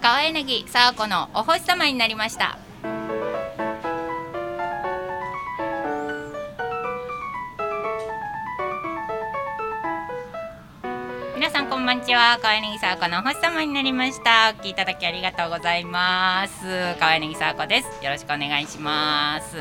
川柳さあこのお星様になりました。んばんちは川柳さあこのお星様になりました。お聞きいただきありがとうございます。川柳さあこです。よろしくお願いします、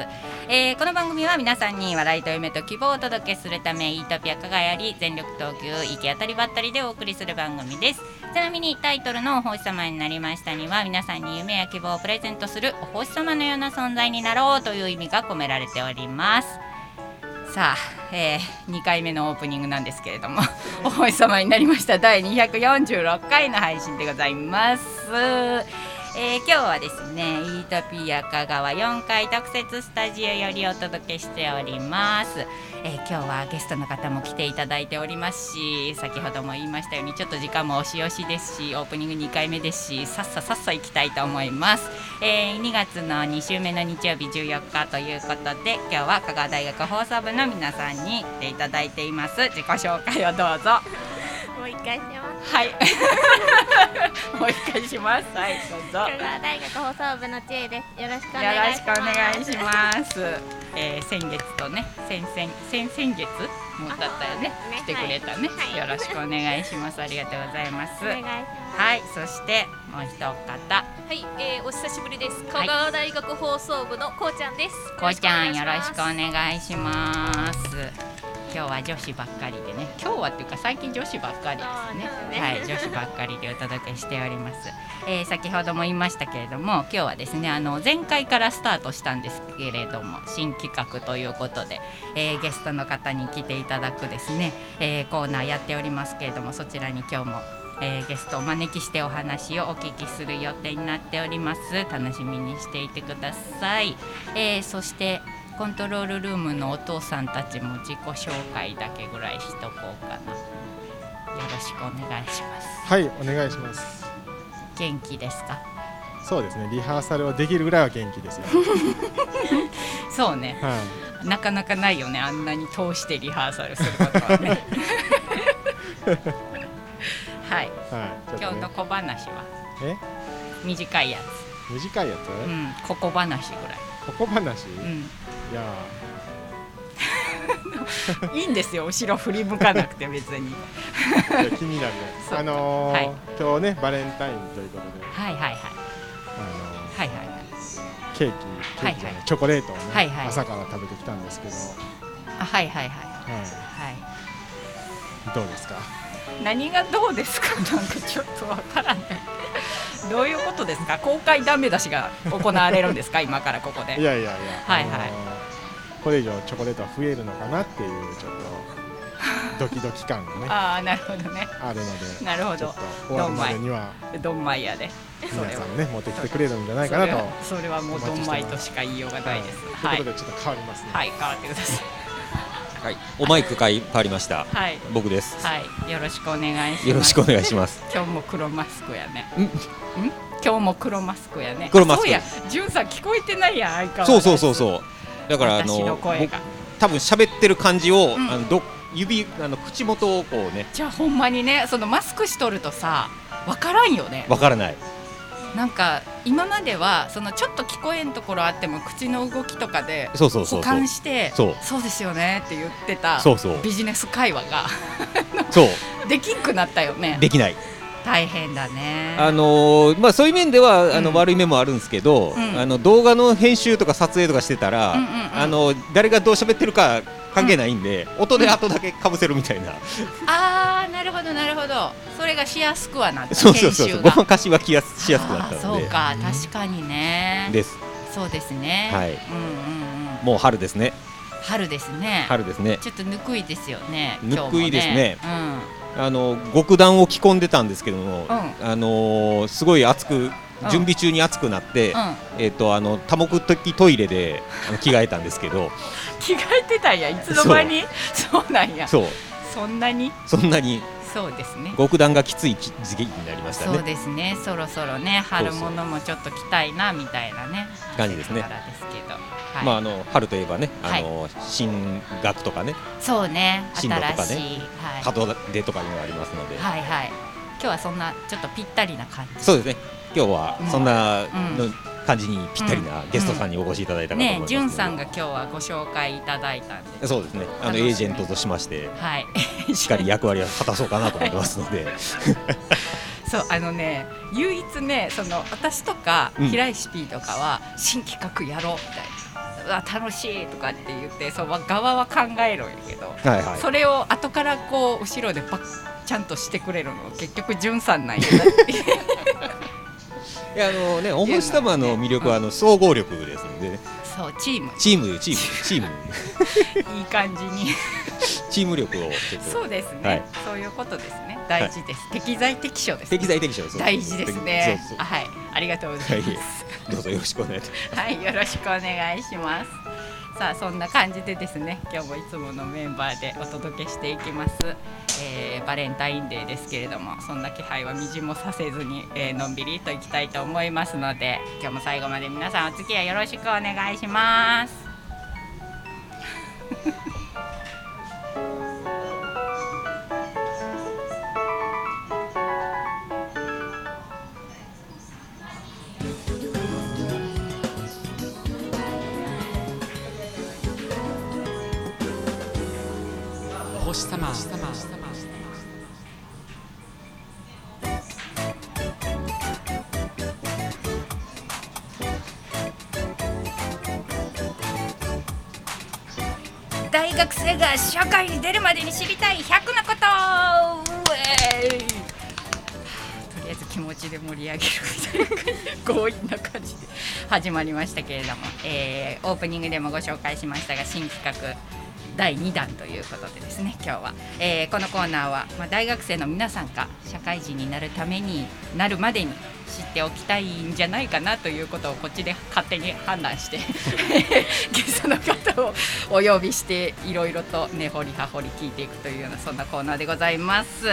えーこの番組は皆さんに笑いと夢と希望をお届けするためイートピア加賀より全力投球行き当たりばったりでお送りする番組です。ちなみにタイトルのお星様になりましたには皆さんに夢や希望をプレゼントするお星様のような存在になろうという意味が込められております。さあ、え2回目のオープニングなんですけれども お星様になりました第246回の配信でございます。えー今日はですねイートピア香川4階特設スタジオよりお届けしております、えー今日はゲストの方も来ていただいておりますし先ほども言いましたようにちょっと時間も押し押しですしオープニング2回目ですしさっささっさ行きたいと思います、えー2月の2週目の日曜日14日ということで今日は香川大学放送部の皆さんに来ていただいています。自己紹介をどうぞ。う一回します。はい もう一回しますはいどうぞ香川大学放送部の知恵です。よろしくおよろしくお願いします。願いします。えー、先月とね、先々先々月もうだったよねね来てくれたね、はいよろしくお願いします。ありがとうございます。お願いします。はい、そしてもう一方、はい、えー、お久しぶりです。香川大学放送部のこうちゃんです。こうちゃんよろしくおい願いします。今日は女子ばっかりでね、今日はっていうか最近女子ばっかりですね。ねはい、女子ばっかりでお届けしております。えー先ほども言いましたけれども、今日はですね、あの前回からスタートしたんですけれども、新企画ということで、えーゲストの方に来ていただくですね、えーコーナーやっておりますけれども、そちらに今日も。えーゲストをお招きしてお話をお聞きする予定になっております楽しみにしていてください、えーそしてコントロールルームのお父さんたちも自己紹介だけぐらいしとこうかな。よろしくお願いします。はい、お願いします。元気ですか？そうですね、リハーサルはできるぐらいは元気ですよ。そうね。はなかなかないよね。あんなに通してリハーサルすることはね。はい。い、はい、ね、今日の小話は？え、短いや短いやつ、つうん。ここ話ぐらい。ここ話、いうんや いいんですよ後ろ振り向かなくて別に。気になる。あのーはい。今日ね、バレンタインということで、はいはいはい。あのーはいはいケーキ、ケーキじゃない、チョコレートをね、はいはい。朝から食べてきたんですけど、あはいはいはい。ははいい、どうですか？何がどうですか？なんかちょっとわからないどういうことですか？公開ダメ出しが行われるんですか？今からここいでやいやいや、はいはい。あのーこれ以上チョコレートは増えるのかなっていうちょっと ドキドキ感がね。ああなるほどね。あるので、なるほど。ちょっと終わるまでにはドンマイヤで。そ皆さんね持ってきてくれるんじゃないかなと。それはもうドンマイとしか言いようがないです。は、はい。いということでちょっと変わりますね。はい変わってくださはい、おマイクが変わりました。いはい。僕です。はい。よろしくお願いします。よろしくお願いします。今日も黒マスクやね。ん？ん？今日も黒マスクやね。黒マスク。そうや。じゅんさん聞こえてないやん相変わらず。そうそうそうそう。だからあ私のの声が。僕多分喋ってる感じを、うん。あのど指あの口元をこうね。じゃあほんまにねそのマスクしとるとさわからんよね。わからない。なんか今まではそのちょっと聞こえんところあっても口の動きとかでそうそうそう補そう。完してそうですよねって言ってたそうそう。ビジネス会話がそう。できんくなったよね。できない。大変だね。あのーまあそういう面ではあの、うん。悪い面もあるんですけど、うん。あの動画の編集とか撮影とかしてたら、うんうんうん。あの誰がどう喋ってるか関係ないんで、音で後だけかぶせるみたいな。あーなるほどなるほど。それがしやすくはなったそうそうそうそう。ごまかしはきやすしやすくなったあーので。そうか確かにね。です。そうですね。はい。うんうんうん。もう春ですね。春ですね。春ですね。ちょっとぬくいですよねぬくいですね。今日もあの極暖を着込んでたんですけども、うあのーすごい暑くん準備中に暑くなって、うん。うん。えっ、とあの多目的トイレで着替えたんですけど、着替えてたんや。いつの間に？そう。なんや。そう。そんなに？そんなに？そうですね。極暖がきつい時期になりましたそうね。ですね。そろそろね春物もちょっと着たいなみたいなね。感じですね。だからですけど、はい。まああの春といえばね、あの新学とかね、そうね。新路とかね。はい、門出とかいうのがありますので、はいはい。今日はそんなちょっとぴったりな感じ。そうですね。今日はそんなうん。の感じにぴったりなゲストさんにお越しいただいたかと思いねますじゅんさんが今日はご紹介いただいたんでそうですね。あのエージェントとしましてはい。しっかり役割を果たそうかなと思ってますので。そうあのね唯一ねその私とかうん。平石 P とかは新企画やろうみたいな、うわ楽しいとかって言ってそう側は考えるんやけど、はいはい。それを後からこう後ろでパッちゃんとしてくれるの結局じゅんさんなんやなって いやあのねお星様の魅力はあの総合力ですのでね。そうチーム。チームチーム。チーム。いい感じに。チーム力をそうですね、はい。そういうことですね。大事です、適材適所です適材適所です。大事ですね。はい。ありがとうございます、そうどうぞよろしくお願いします。はい、よろしくお願いします。さあそんな感じでですね今日もいつものメンバーでお届けしていきます、えーバレンタインデーですけれどもそんな気配はみじもさせずに、えーのんびりといきたいと思いますので今日も最後まで皆さんお付き合いよろしくお願いします。様。大学生が社会に出るまでに知りたい100のこと。とりあえず気持ちで盛り上げるみたいな強引な感じで始まりましたけれども、えーオープニングでもご紹介しましたが新企画。第2弾ということでですね今日は、えーこのコーナーは、まあ、大学生の皆さんが社会人になるためになるまでに知っておきたいんじゃないかなということをこっちで勝手に判断してゲストの方をお呼びしていろいろと根掘り葉掘り聞いていくというようなそんなコーナーでございます、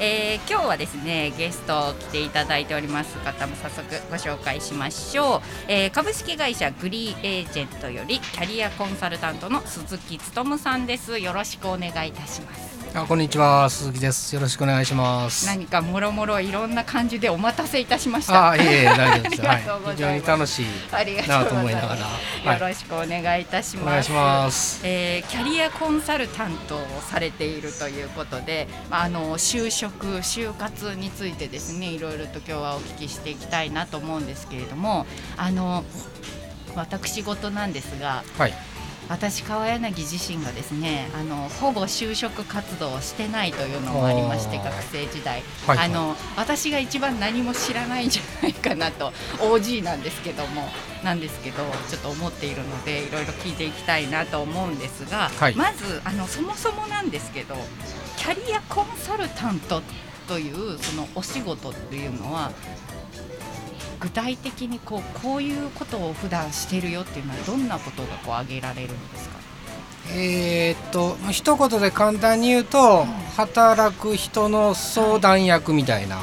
えー今日はですねゲスト来ていただいております方も早速ご紹介しましょう、えー株式会社グリーエージェントよりキャリアコンサルタントの鈴木勉さんです。よろしくお願いいたします。あこんにちは鈴木です。よろしくお願いします。何かもろもろいろんな感じでお待たせいたしました。あいえいえ大丈夫です。はい。非常に楽しいありがなと思いながら。す、はい。よろしくお願いいたします。お願いします。えーキャリアコンサルタントをされているということで、まあ、あの就職就活についてですねいろいろと今日はお聞きしていきたいなと思うんですけれどもあの私事なんですがはい私川柳自身がですねあのほぼ就職活動をしてないというのもありまして学生時代、はいあの私が一番何も知らないんじゃないかなと OG なんですけどもなんですけどちょっと思っているのでいろいろ聞いていきたいなと思うんですが、はい。まずあのそもそもなんですけどキャリアコンサルタントというそのお仕事っていうのは具体的にこうこういうことを普段してるよっていうのはどんなことがこう挙げられるんですか？えーっと一言で簡単に言うと、働く人の相談役みたいな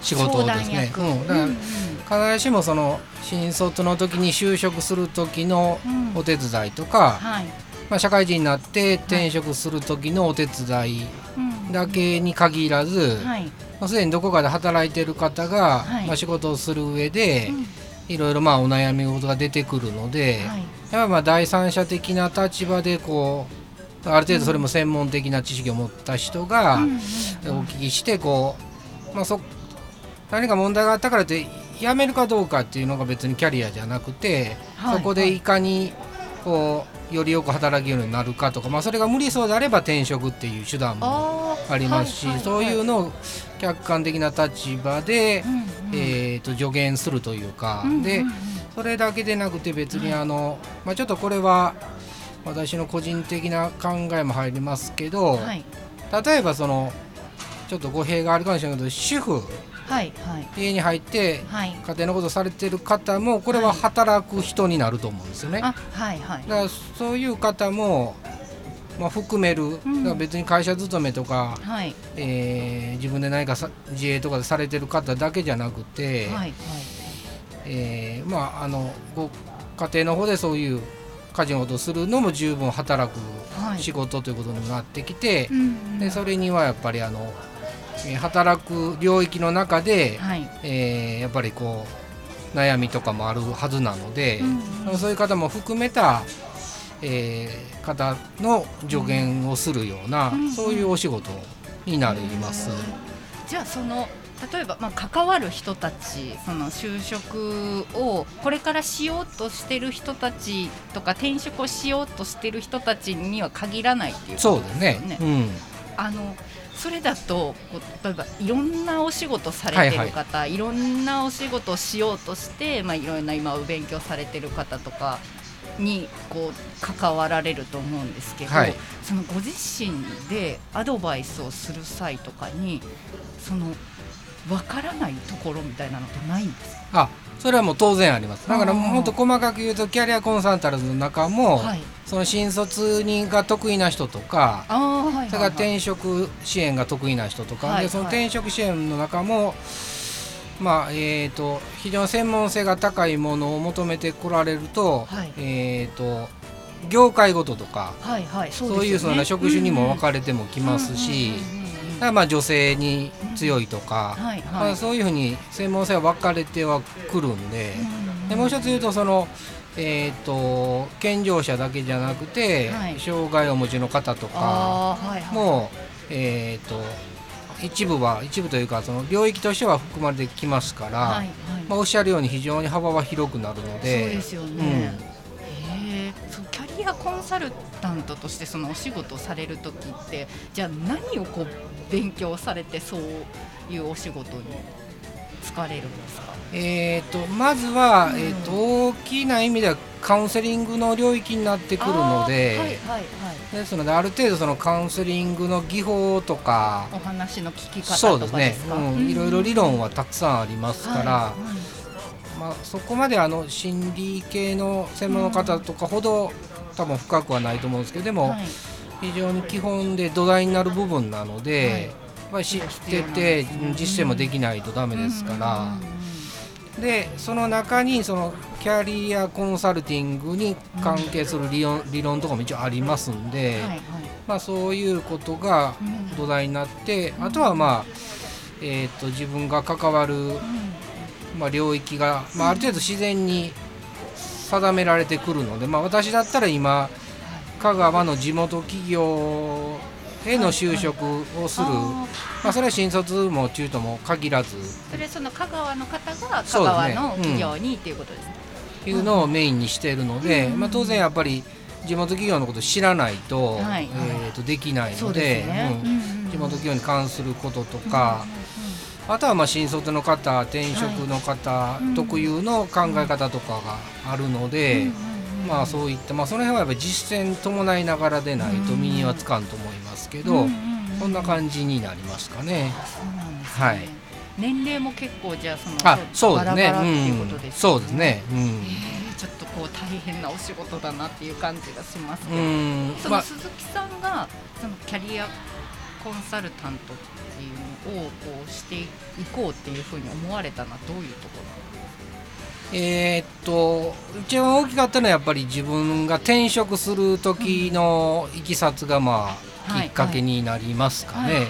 仕事ですね。うん、だからうんうん。必ずしもその新卒の時に就職する時のうんお手伝いとか、はい。まあ、社会人になって転職する時のお手伝いうん。だけに限らず、はいまあ、すでにどこかで働いてる方が、はい。まあ、仕事をする上で、うん。いろいろまあお悩み事が出てくるので、はい。やっぱりまあ第三者的な立場でこうある程度それも専門的な知識を持った人がお聞きしてこう、まあ、そ何か問題があったからって辞めるかどうかっていうのが別にキャリアじゃなくて、はい。そこでいかにこうよりよく働けるようになるかとか、まあ、それが無理そうであれば転職っていう手段もありますし、はいはいそういうのを客観的な立場で、うんうんえー、と助言するというか、うんうんうん。でそれだけでなくて別にあの、まあ、ちょっとこれは私の個人的な考えも入りますけど、はい。例えばそのちょっと語弊があるかもしれないけど主婦はいはい。家に入ってはい。家庭のことされてる方もこれははい。働く人になると思うんですよね。あはいはい。だからそういう方も、まあ、含める、ん。だから別に会社勤めとか、はい。えー自分で何かさ自営とかでされてる方だけじゃなくて、はいえーまああのご家庭の方でそういう家事のことをするのも十分働くはい。仕事ということになってきてう、んうん。でそれにはやっぱりあのえー働く領域の中で、はい。えーやっぱりこう悩みとかもあるはずなので、うんそういう方も含めた、えー方の助言をするような、うんそういうお仕事になります。じゃあその例えば、まあ、関わる人たちその就職をこれからしようとしてる人たちとか転職をしようとしてる人たちには限らないっていうそうことですね。うん。あのそれだとこう例えばいろんなお仕事されてる方、いろんなお仕事をしようとして、まあ、いろんな今お勉強されてる方とかにこう関わられると思うんですけど、はい。そのご自身でアドバイスをする際とかにそのわからないところみたいなのってないんですか？あそれはもう当然あります。だからもっと細かく言うとキャリアコンサルタントの中も、はい。その新卒にが得意な人とかはいはいそれから転職支援が得意な人とか、はいでその転職支援の中も、まあえー、と非常に専門性が高いものを求めてこられると,、はい。えー、と業界ごととかはいはい。そそう,、いうその職種にも分かれれてもきますし、だからまあ女性に強いとか、はいまあ、はいそういうふうに専門性は分かれてはくるんで。でもう一つ言うとその、えー、と健常者だけじゃなくて、はい。障害をお持ちの方とかあーはいはい。も、えー、と一部は一部というかその領域としては含まれてきますから、はいはい。まあ、おっしゃるように非常に幅は広くなるのそうでですよね。へえ、アコンサルタントとしてそのお仕事をされる時ってじゃあ何をこう勉強されてそういうお仕事に疲れるんですか？えー、とまずは、うんえー、と大きな意味ではカウンセリングの領域になってくるので。はいはいはい。ですのである程度そのカウンセリングの技法とかお話の聞き方そうですねとかですか。うん、いろいろ理論はたくさんありますから、はいまあ、そこまであの心理系の専門の方とかほど多分深くはないと思うんですけどでもはい。非常に基本で土台になる部分なので、はい。知ってて実践もできないとダメですから、でその中にそのキャリアコンサルティングに関係する理論理論とかも一応ありますんで、はいはい。まあ、そういうことがうん。土台になってあとはまあ、えー、と自分が関わるうん。まあ、領域が、まあ、ある程度自然に定められてくるので、まあ、私だったら今香川の地元企業への就職をする、まあ、それは新卒も中途も限らず。それその香川の方が香川の企業にっていうことですね。いうのをメインにしているので、うん。まあ、当然やっぱり地元企業のことを知らないと,、はいえー、とできないので地元企業に関することとか、あとはまあ新卒の方転職の方い。特有の考え方とかがあるので、まあそういった、まあ、その辺はやっぱり実践伴いながらでないと身にはつかんと思いますけど、そんなじ感じになりますかね。はい。年齢も結構じゃあそのあそうですねバラバラっていうことうん、ですそうですね。うん。えーちょっとこう大変なお仕事だなっていう感じがしますけど、その鈴木さんがそのキャリアコンサルタントこうしていこうっていうふうに思われたのはどういうとこえーっと一番大きかったのはやっぱり自分が転職する時のいきさつがまあはいきっかけになりますかね。ろはいはい。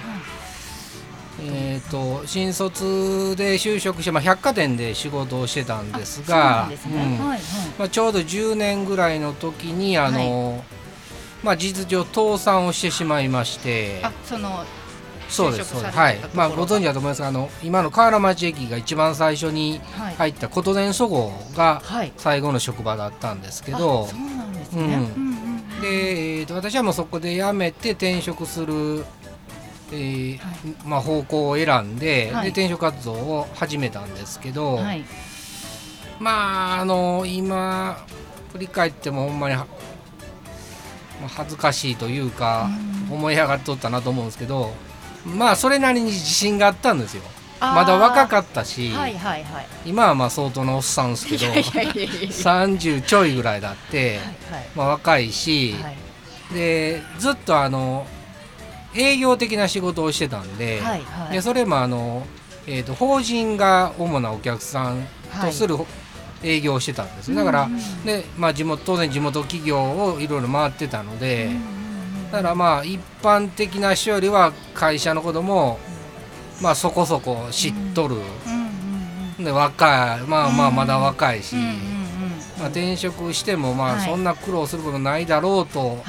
えー、と新卒で就職して、まあ、百貨店で仕事をしてたんですがちょうど10年ぐらいの時にあの、まあ、事実上倒産をしてしまいまして。あそのそうですそうです、はい。まあ、ご存知だと思いますがあの今の河原町駅が一番最初にはい。入った琴電そごうがはい。最後の職場だったんですけあどそうなんですね、うん。で、えーと私はもうそこで辞めて転職する、えーはい。まあ、方向を選んで,、はい。で転職活動を始めたんですけど、はい。まああの今振り返ってもほんまに恥ずかしいというか、思い上がっとったなと思うんですけどまあそれなりに自信があったんですよ。まだ若かっったし、はいはいはい。今はまあ相当なおっさんですけどいやいやいやいや。30ちょいぐらいだって、はいまあ、若いし、はい。でずっとあの営業的な仕事をしてたんで,、はいはい。でそれもあの、えー、と法人が主なお客さんとする営業をしてたんです、だから、でまあ、地元当然地元企業をいろいろ回ってたので、だからまあ一般的な人よりは会社のこともまあそこそこ知っとる、うんうんで若いまあまあうんまだ若いし、うんうんうん。まあ、転職してもまはい。あそんな苦労することないだろうと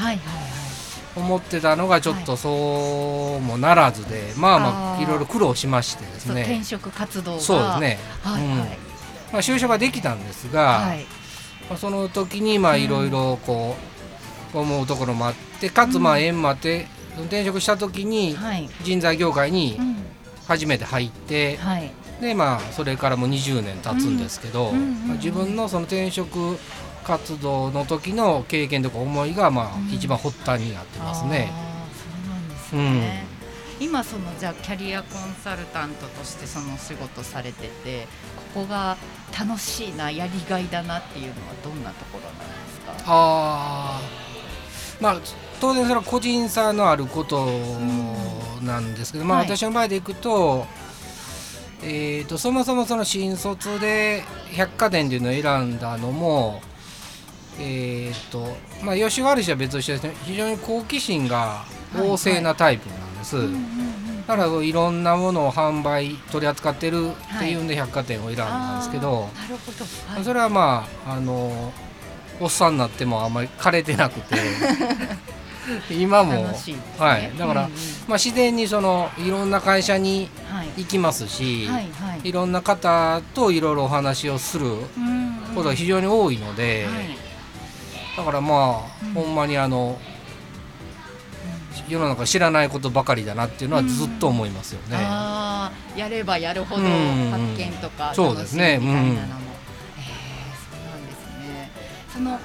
思ってたのがちょっとそうもならずで、まあまあいろいろ苦労しましてですそう転ね職活動が。そうですね、うんはい。はいまあ、就職ができたんですが、はい。まあ、その時にまあうん。いろいろこう思うところもあってかつまあ縁もあって転職した時にはい。人材業界にうん。初めて入ってはい。でまあそれからもう20年経つんですけど、自分のその転職活動の時の経験とか思いがまうん。あ一番発端になってますね。うなんね、今そのじゃあキャリアコンサルタントとしてその仕事されててここが楽しいなやりがいだなっていうのはどんなところなんですか？あーまあ当然それは個人差のあることなんですけど、まあはい。私の場合でいくと,、えー、とそもそもその新卒で百貨店っていうのを選んだのもえーとまあ、吉悪い人は別としてですね非常に好奇心が旺盛なタイプなんです、うんうんうんだからいろんなものを販売取り扱ってるっていうんで百貨店を選んだんですけど、あーなるほど、はい。それはまああのおっさんになってもあんまり枯れてなくて。今も、ね。はい。だからうんうん。まあ、自然にそのいろんな会社にはい。行きますし、はいはい。いろんな方といろいろお話をするうんうん。ことが非常に多いので、はい。だからまあ、うん。ほんまにあの世の中知らないことばかりだなっていうのはずっと思いますよね。ああやればやるほどうん発見とかそう楽しみみですねうなんですねその、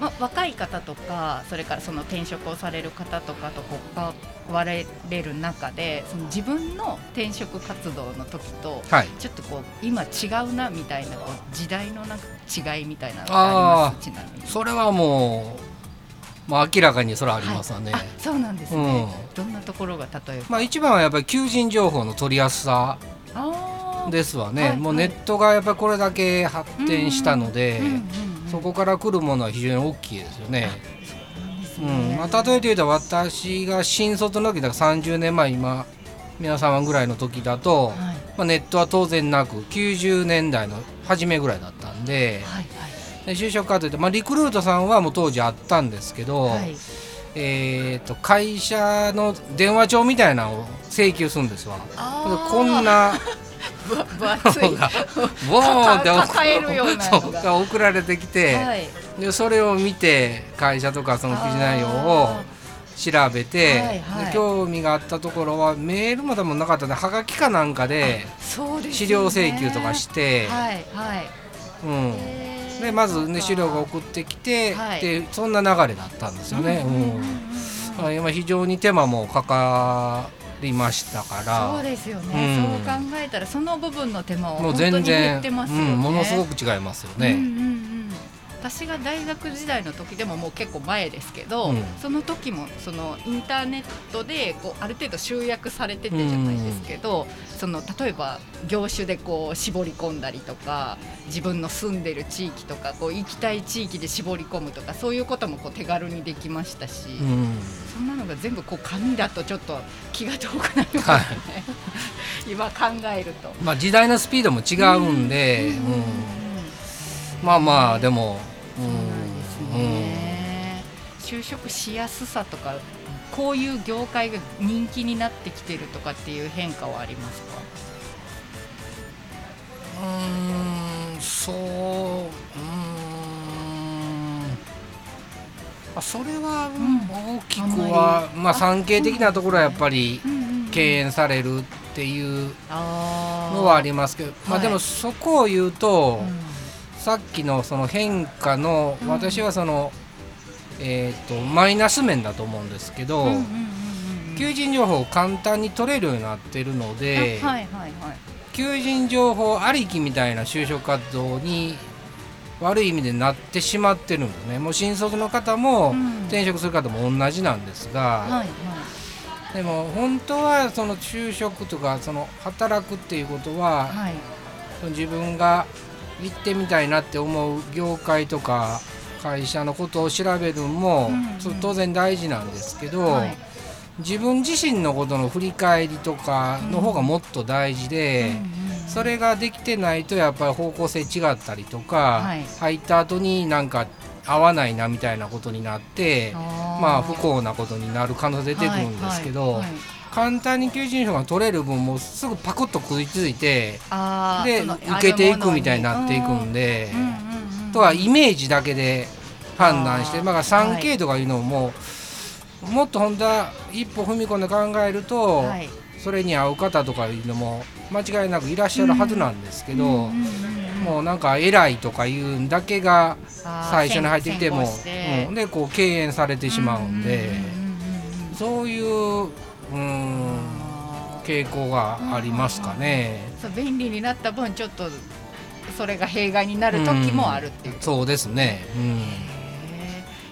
ま、若い方とかそれからその転職をされる方とかとこう関われる中でその自分の転職活動の時とはい。ちょっとこう今違うなみたいなこう時代のなんか違いみたいなのってあります？ちなみに。それはもう、まあ、明らかにそれはありますわね。あそうなんですね、どんなところが例えば、まあ、一番はやっぱり求人情報の取りやすさですわね、はいもうネットがやっぱりこれだけ発展したので、うんうんうんそこから来るものは非常に大きいですよね。うねん。まあ、例えて言うと私が新卒の時だから30年前今皆様ぐらいの時だと、はい。まあ、ネットは当然なく90年代の初めぐらいだったんではいで就職活動で、まあ、リクルートさんはもう当時あったんですけど、はい。はいえー、と会社の電話帳みたいなのを請求するんですわ。こんなぶ 分厚い。ボーンって 送抱えるようなのが。送られてきて、はい。でそれを見て会社とかその記事内容を調べて、はいはい。で興味があったところはメールも多分なかったんではがきかなんかで資料請求とかして、はいはい。うん、でまずね資料が送ってきて、はい。でそんな流れだったんですよね。うん今非常に手間もかかりましたから。そうですよね、うん。そう考えたらその部分の手間はもう全然ってますよね、うん、ものすごく違いますよね。うんうんうん私が大学時代の時でももう結構前ですけど、うん。その時もそのインターネットでこうある程度集約されててじゃないですけど、その例えば業種でこう絞り込んだりとか自分の住んでる地域とかこう行きたい地域で絞り込むとかそういうこともこう手軽にできましたし、うん。そんなのが全部こう紙だとちょっと気が遠くなりますよね、今考えると。まあ、時代のスピードも違うんで、うんまあまあでも、うそうなんですね、就職しやすさとかこういう業界が人気になってきてるとかっていう変化はありますか？うーんそううーん。あそれはうん大きくは、まあ産経的なところはやっぱりうんうんうん敬遠されるっていうのはありますけど、まあはいでもそこを言うと、うんさっきのその変化の、うん。私はそのえっ、とマイナス面だと思うんですけど、うんうんうんうん求人情報を簡単に取れるようになってるので、あはいはいはい。求人情報ありきみたいな就職活動に悪い意味でなってしまってるんですね。もう新卒の方もうん。転職する方も同じなんですが、はいはい。でも本当はその就職とかその働くっていうことは、はい。その自分が行ってみたいなって思う業界とか会社のことを調べるのも、うんうん。当然大事なんですけど、はい。自分自身のことの振り返りとかの方がもっと大事で、それができてないとやっぱり方向性違ったりとか、はい。入った後になんか合わないなみたいなことになってまあ不幸なことになる可能性出てくるんですけど、はい簡単に求人票が取れる分もうすぐパクッと食いついてで受けていくみたいになっていくんで。とはイメージだけで判断してまあ 3K とかいうのも、もっと本当は一歩踏み込んで考えると、はい。それに合う方とかいうのも間違いなくいらっしゃるはずなんですけど、うんうんうんもうなんか偉いとかいうんだけが最初に入ってきても、うん。でこう敬遠されてしまうんで、そういううん。傾向がありますかね。そう便利になった分ちょっとそれが弊害になる時もあるっていう。そうですね、うん。へ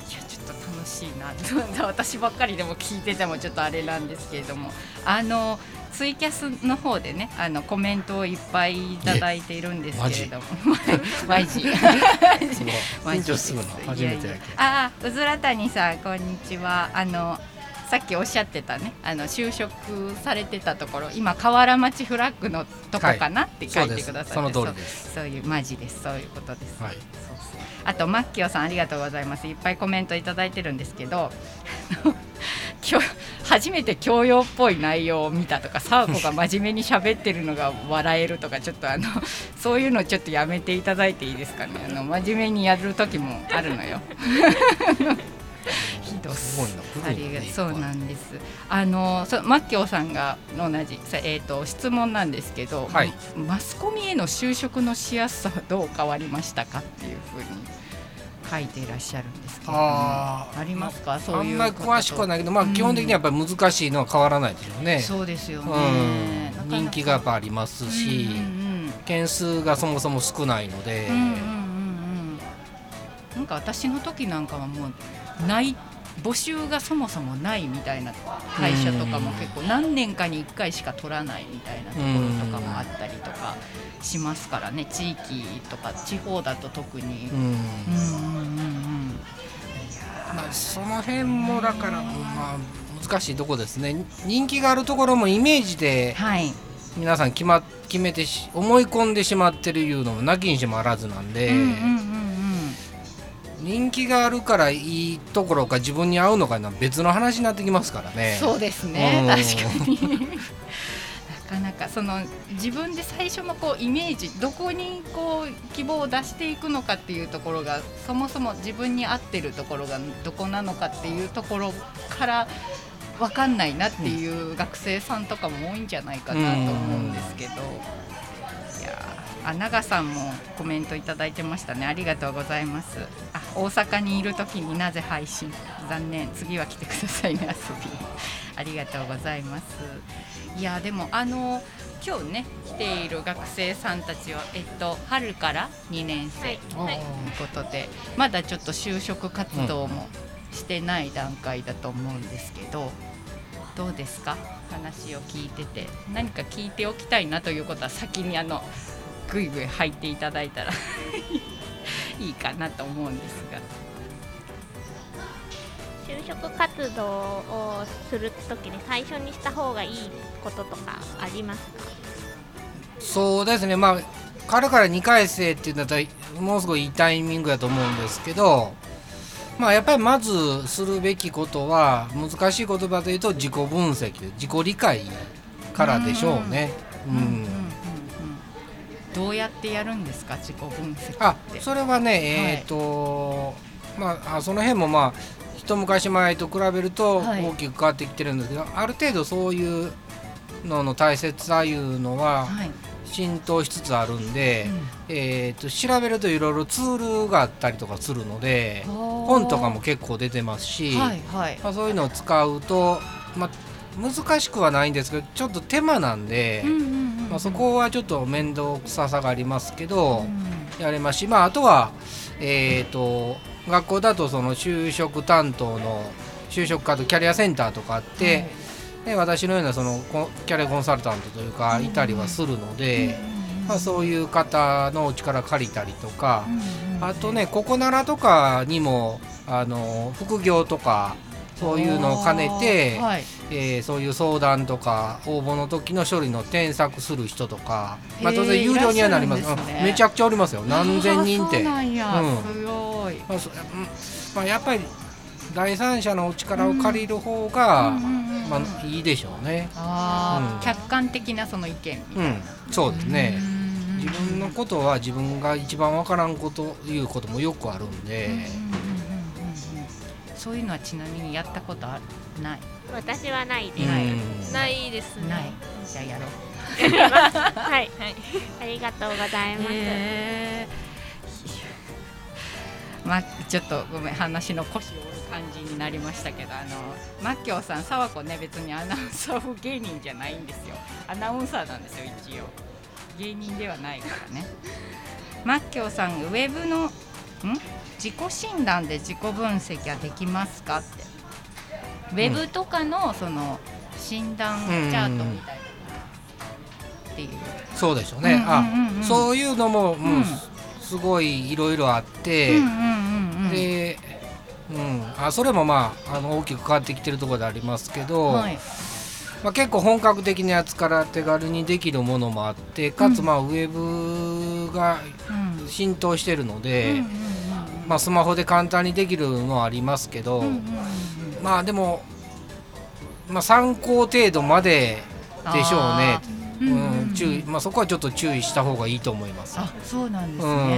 ー。いやちょっと楽しいな。私ばっかりでも聞いててもちょっとあれなんですけれども。あのツイキャスの方でねあのコメントをいっぱいいただいているんですけれども。マジ？緊張するの？初めてああうずら谷さんこんにちは。あのさっきおっしゃってたねあの就職されてたところ今河原町フラッグのとこかな、って書いてくださってその通りです。そういうマジです。そういうことです、はい。そうそう。あとマッキオさんありがとうございます。いっぱいコメントいただいてるんですけど 今日初めて教養っぽい内容を見たとかサーコが真面目に喋ってるのが笑えるとかちょっとあのそういうのちょっとやめていただいていいですかね？あの真面目にやる時もあるのよ。ひどすありがそうなんです。あのそマッキョさんが同じさえっ、と質問なんですけど、はい。マスコミへの就職のしやすさはどう変わりましたかっていうふうに書いていらっしゃるんですけども、あーありますか？そうあいうんまり詳しくはないけど、まあ、うん。基本的にはやっぱり難しいのは変わらないでしょうね。そうですよね。うん、人気がやっぱありますし、うんうん。件数がそもそも少ないので、うんうんうんうんうん。なんか私の時なんかはもうない募集がそもそもないみたいな会社とかも結構何年かに1回しか取らないみたいなところとかもあったりとかしますからね。地域とか地方だと特に。まあ、その辺もだから、まあ、難しいとこですね。人気があるところもイメージではい、皆さん決,、ま、決めてし思い込んでしまってるいうのもなきにしもあらずなんで、うんうんうん人気があるからいいところか自分に合うのかな別の話になってきますからうんね。そうですね。うん。確かに。なかなかその自分で最初のこうイメージどこにこう希望を出していくのかっていうところがそもそも自分に合ってるところがどこなのかっていうところから分かんないなっていう学生さんとかも多いんじゃないかなと思うんですけど、いやーあ長さんもコメントいただいてましたね。ありがとうございます。あ大阪にいる時になぜ配信？残念。次は来てくださいね遊びに。ありがとうございます。いやでもあの今日ね来ている学生さんたちはえっと春から2年生とはい。いうことで、まだちょっと就職活動もしてない段階だと思うんですけど、どうですか？話を聞いてて。何か聞いておきたいなということは先にあのぐいぐい入っていただいたら いいかなと思うんですが。就職活動をするときに最初にした方がいいこととかありますか？そうですねまあ彼から2回生っていうんだったらもうすごいいいタイミングだと思うんですけどまあやっぱりまずするべきことは難しい言葉で言うと自己分析で自己理解からでしょうね。うんうんどうやってやるんですか自己分析って？あそれはねえっ、と、まああその辺もまあ一昔前と比べるとはい。大きく変わってきてるんですけど、ある程度そういうのの大切さいうのははい、浸透しつつあるんで、うん。えー、と調べるといろいろツールがあったりとかするので本とかも結構出てますし、はいはい。まあ、そういうのを使うと、まあ、難しくはないんですけどちょっと手間なんで、まあ、そこはちょっと面倒くささがありますけど、うん。やれますし、まあ、あとは、えー、と学校だとその就職担当の就職課とキャリアセンターとかあって、で私のようなそのキャリアコンサルタントというかいたりはするので、まあ、そういう方のお力借りたりとか、あとねここならとかにもあの副業とかそういうのを兼ねて、はい、えーそういう相談とか応募の時の処理の添削する人とか、まあ、当然有料にはなります。ね。うんめちゃくちゃおりますよ。何千人って。う。まあやっぱり第三者のお力を借りる方が、まあ、いいでしょうね。うん。客観的なその意見みたいな。うん、そうですね。うん自分のことは自分が一番わからんこということもよくあるんで、うんそういうのはちなみにやったことある？ない？私はないです、ないうん。ないですね。ない。じゃあやろう。はい。はい。ありがとうございます、へー。まあちょっとごめん話の腰を折る感じになりましたけどあのマッキョウさん沢子ね別にアナウンサー風芸人じゃないんですよ。アナウンサーなんですよ一応。芸人ではないからね。マッキョウさんウェブのん？自己診断で自己分析はできますかって。ウェブとかのその診断チャートみたいな。っていうそうでしょうね。うんうんうんうん。あ、そういうのも、うんうん。すごいいろいろあって、うんうんうんうん。で、うん、あそれもまああの大きく変わってきてるところでありますけど、はい。まあ、結構本格的なやつから手軽にできるものもあってかつうん。まあウェブがうん。浸透してるので、うんうんうんまあ、スマホで簡単にできるのはありますけど、うんうんうん。まあでも、まあ、参考程度まででしょうね。うんうんううん。ん注意まあ、そこはちょっと注意した方がいいと思います。あそうなんですね、うん。うん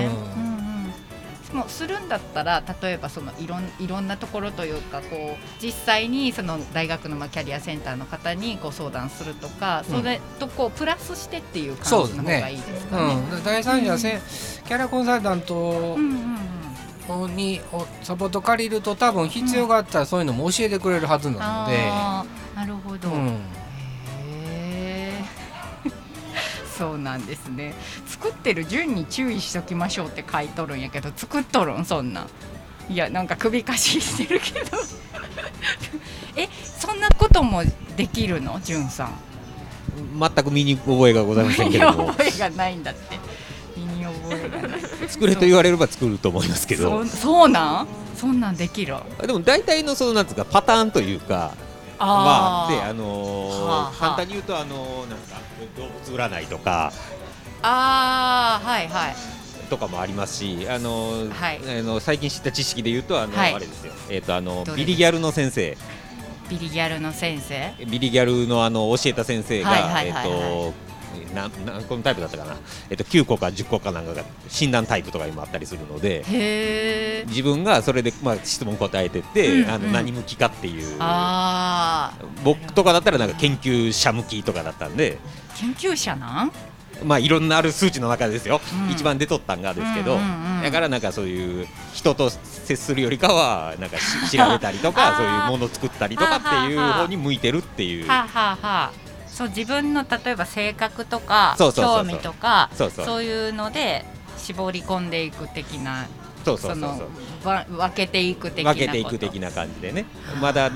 うん。もうするんだったら例えばそのいろんいろんなところというかこう実際にその大学のまあキャリアセンターの方にご相談するとか、うん。それとこうプラスしてっていう感じの方がいいですかね。うん、第三者せ、キャラコンサルタントうんうんうんにおサポート借りると多分必要があったらそういうのも教えてくれるはずなので、あーなるほど、うん、へえ そうなんですね。作ってる順に注意しときましょうって書いとるんやけど作っとるん？そんな。いやなんか首かししてるけど。えそんなこともできるの？じゅんさん。全く身に覚えがございませんけども。覚えがないんだって。身に覚えがない作れと言われれば作ると思いますけど。そそうなん？そんなんできる？でも大体のそのなんつうかパターンというかまあであのーはあはあ。簡単に言うとあのーなんか動物占いとか。あーはいはい。とかもありますし、あのーはい。あの最近知った知識で言うとあの、はい。あれですよ、えっ、とあのビリギャルの先生、ビリギャルの先生？ビリギャルのあの教えた先生が、はいはいはいはい。えっ、とな何個のタイプだったかな、えっと9個か10個かなんかが診断タイプとかにもあったりするので自分がそれで、まあ、質問答えてって、うんうん。あの何向きかっていう。僕とかだったらなんか研究者向きとかだったんで、研究者なん？まあ、いろんなある数値の中でですよ、うん。一番出とったんがですけど、うんうんうんだからなんかそういう人と接するよりかはなんかし調べたりと あかーそういうものを作ったりとかっていう方に向いてるっていう。はあ、はあはあ、そう自分の例えば性格とかそうそうそうそう。興味とかそうそう。いうので絞り込んでいく的なそうそうそうのそうわ分けていく的な分けていく的な感じでね。まだ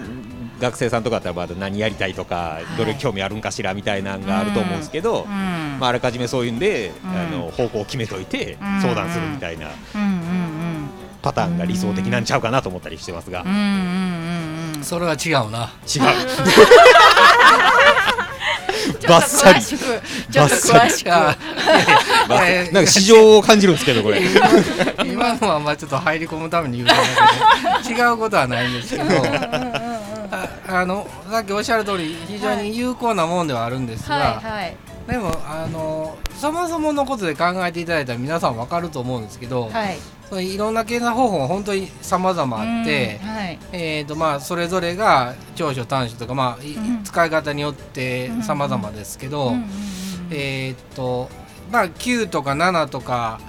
学生さんとかだったらまだ何やりたいとかい。どれ興味あるんかしらみたいなのがあると思うんですけど、うん。まあ、あらかじめそういうんで、うん。あの方向を決めといてうん。相談するみたいなうんうん。パターンが理想的なんちゃうかなと思ったりしてますが、うんうんうんうんうん。それは違うな。違う バッサリ。ちょっと詳しくなんか市場を感じるんですけどこれ。今のはまあちょっと入り込むために言うただけで。違うことはないんですけど。ああのさっきおっしゃる通り非常に有効なもんではあるんですが、はいはい。でもあのそもそものことで考えていただいたら皆さん分かると思うんですけど、はいそういろんな計算方法が本当に様々あって、うんはい。えーとまあ、それぞれが長所短所とか、まあいうん。使い方によって様々ですけど、えーとまあ、9とか7とか、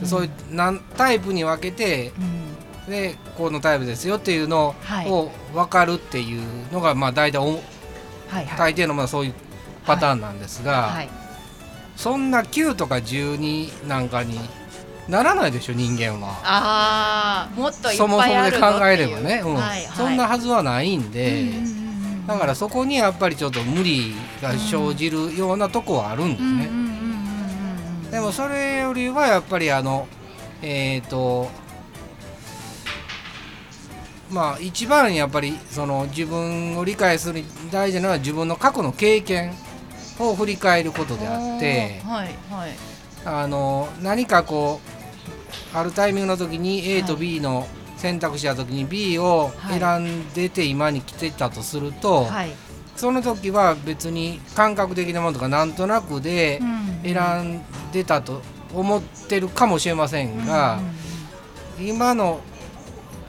うん。そういう何タイプに分けてうん。でこのタイプですよっていうのはい。を分かるっていうのが、まあ、大体おはいはい。大抵のまあそういうパターンなんですが、はい。そんな9とか12なんかにならないでしょ人間は。ああもっといっそもそもで考えればね、うん。はいはい。そんなはずはないんで、うんだからそこにやっぱりちょっと無理が生じるようなとこはあるんですね。でもそれよりはやっぱりあのえっ、とまあ一番やっぱりその自分を理解する大事なのは自分の過去の経験を振り返ることであってはいはい。あの何かこうあるタイミングの時に A と B の選択肢した時に B を選んでて今に来てたとすると、はい。その時は別に感覚的なものとかなんとなくで選んでたと思ってるかもしれませんが、今の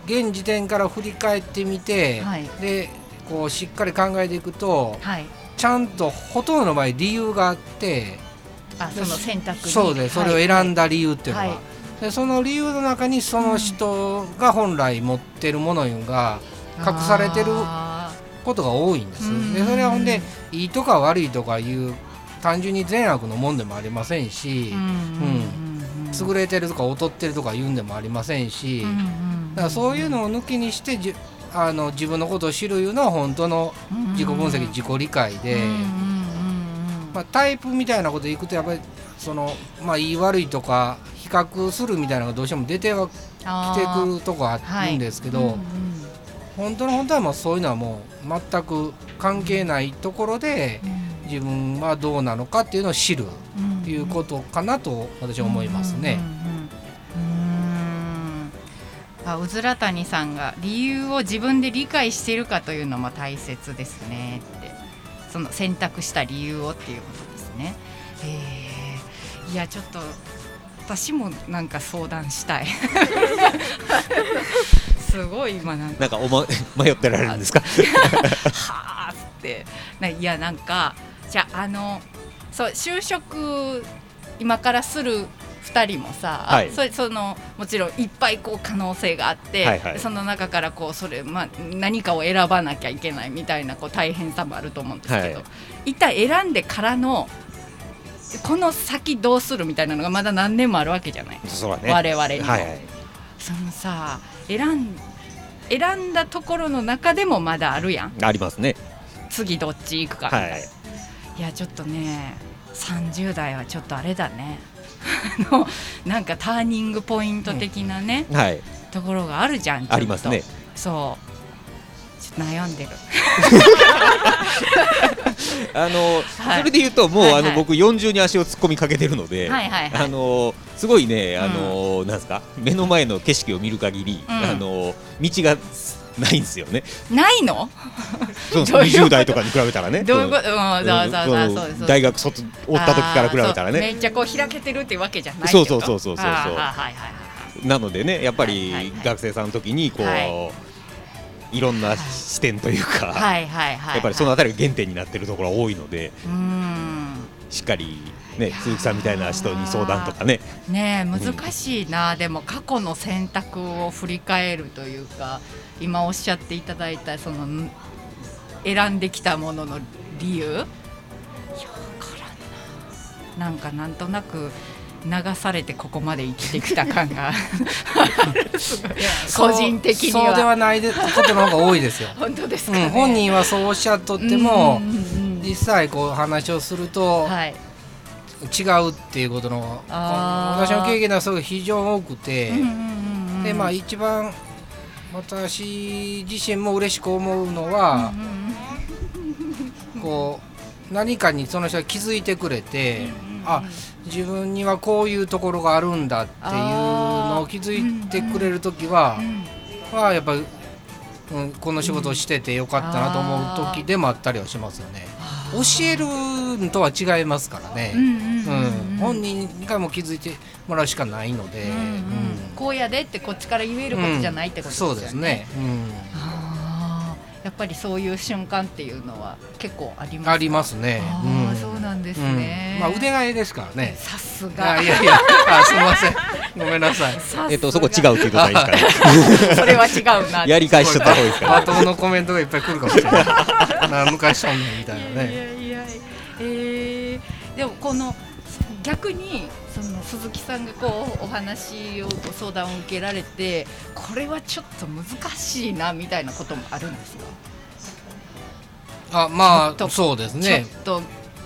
現時点から振り返ってみて、はい。でこうしっかり考えていくとはい。ちゃんとほとんどの場合理由があってあその選択にそうでそれを選んだ理由っていうのは、はいでその理由の中にその人が本来持ってるものが隠されてるあことが多いんです。うん。でそれはほんでいいとか悪いとかいう単純に善悪のもんでもありませんしー、うん。うん。うん。優れてるとか劣ってるとか言うんでもありませんし、うんうんだからそういうのを抜きにしてじあの自分のことを知るいうのは本当の自己分析、自己理解で、まあ、タイプみたいなことでいくとやっぱりその、まあ、いい悪いとか比較するみたいなのがどうしても出てきてくるとこあるんですけど、うんうん。本当の本当はもうそういうのはもう全く関係ないところで自分はどうなのかっていうのを知るうんということかなと私は思いますね。うずら谷さんが理由を自分で理解しているかというのも大切ですねって。その選択した理由をっていうことですね。えー。いやちょっと私もなんか相談したい。すごい今なんか。なんかお、ま、迷ってられるんですか？はあって。ないやなんかじゃああのそう就職今からする2人もさ、はい。そそのもちろんいっぱいこう可能性があって、はいはい。その中からこうそれ、まあ、何かを選ばなきゃいけないみたいなこう大変さもあると思うんですけど、はい。一体選んでからのこの先どうするみたいなのがまだ何年もあるわけじゃない、ね。我々にも。はいはい。そのさ選ん選んだところの中でもまだあるやん。ありますね。次どっち行くかみたいな、はい。い、やちょっとね30代はちょっとあれだね。あのなんかターニングポイント的なね、はい。ところがあるじゃんありますね。そうちょっと悩んでる。あの、はい。それで言うともう、はいはい。あの僕40に足を突っ込みかけてるので、はいはいはい。あのすごいねあの、なんですか？目の前の景色を見る限り、うん。あの道がないんですよね。ないの？そうどういうこと？20代とかに比べたらね。どういうこと？うんうんそうそうそううんそう。そう大学卒おった時から比べたらあーそう。めね。っちゃこう開けてるっていうわけじゃないそうそうそうそうそうそう。なのでねやっぱり、はいはいはい。学生さんの時にこう、、はいろんな視点というか、はいはいはい。やっぱりそのあたりが原点になってるところが多いのでしっかりね鈴木さんみたいな人に相談とかね。ねえ難しいな、でも過去の選択を振り返るというか今おっしゃっていただいたそのん選んできたものの理由。いやわからんな。なんかなんとなく流されてここまで生きてきた感が。個人的には。そうではないでことの方が多いですよ。本当ですか、ね。うん、本人はそうおっしゃっとっても、うんうんうん実際こう話をするとはい。違うっていうことの、私の経験ではすごい非常に多くて、うんうんうんうんでまあ一番私自身も嬉しく思うのはう、んこう何かにその人が気づいてくれて、うんうんあ自分にはこういうところがあるんだっていうのを気づいてくれる時は、はやっぱり、うん、この仕事をしててよかったなと思う時でもあったりはしますよね。教えるのとは違いますからね。うんうんうんうん、本人がもう気づいてもらうしかないので、うんうん。こうやでってこっちから言えることじゃないってことですよね。そうですね、あーやっぱりそういう瞬間っていうのは結構ありますありますね。あんそうなんですうんね。まあ腕替えですからね。さすあが。いやいや、あすみません。ごめんなさい。さすがえっとそこ違うって言うとないですからね？それは違うな。やり返しちゃった方がいいですかトンのコメントがいっぱい来るかもしれない。な昔しとんねんみたいないやね。いやえーでもこの逆にその鈴木さんがこうお話をご相談を受けられてこれはちょっと難しいなみたいなこともあるんですか？あ、まあそうですね。ちょっと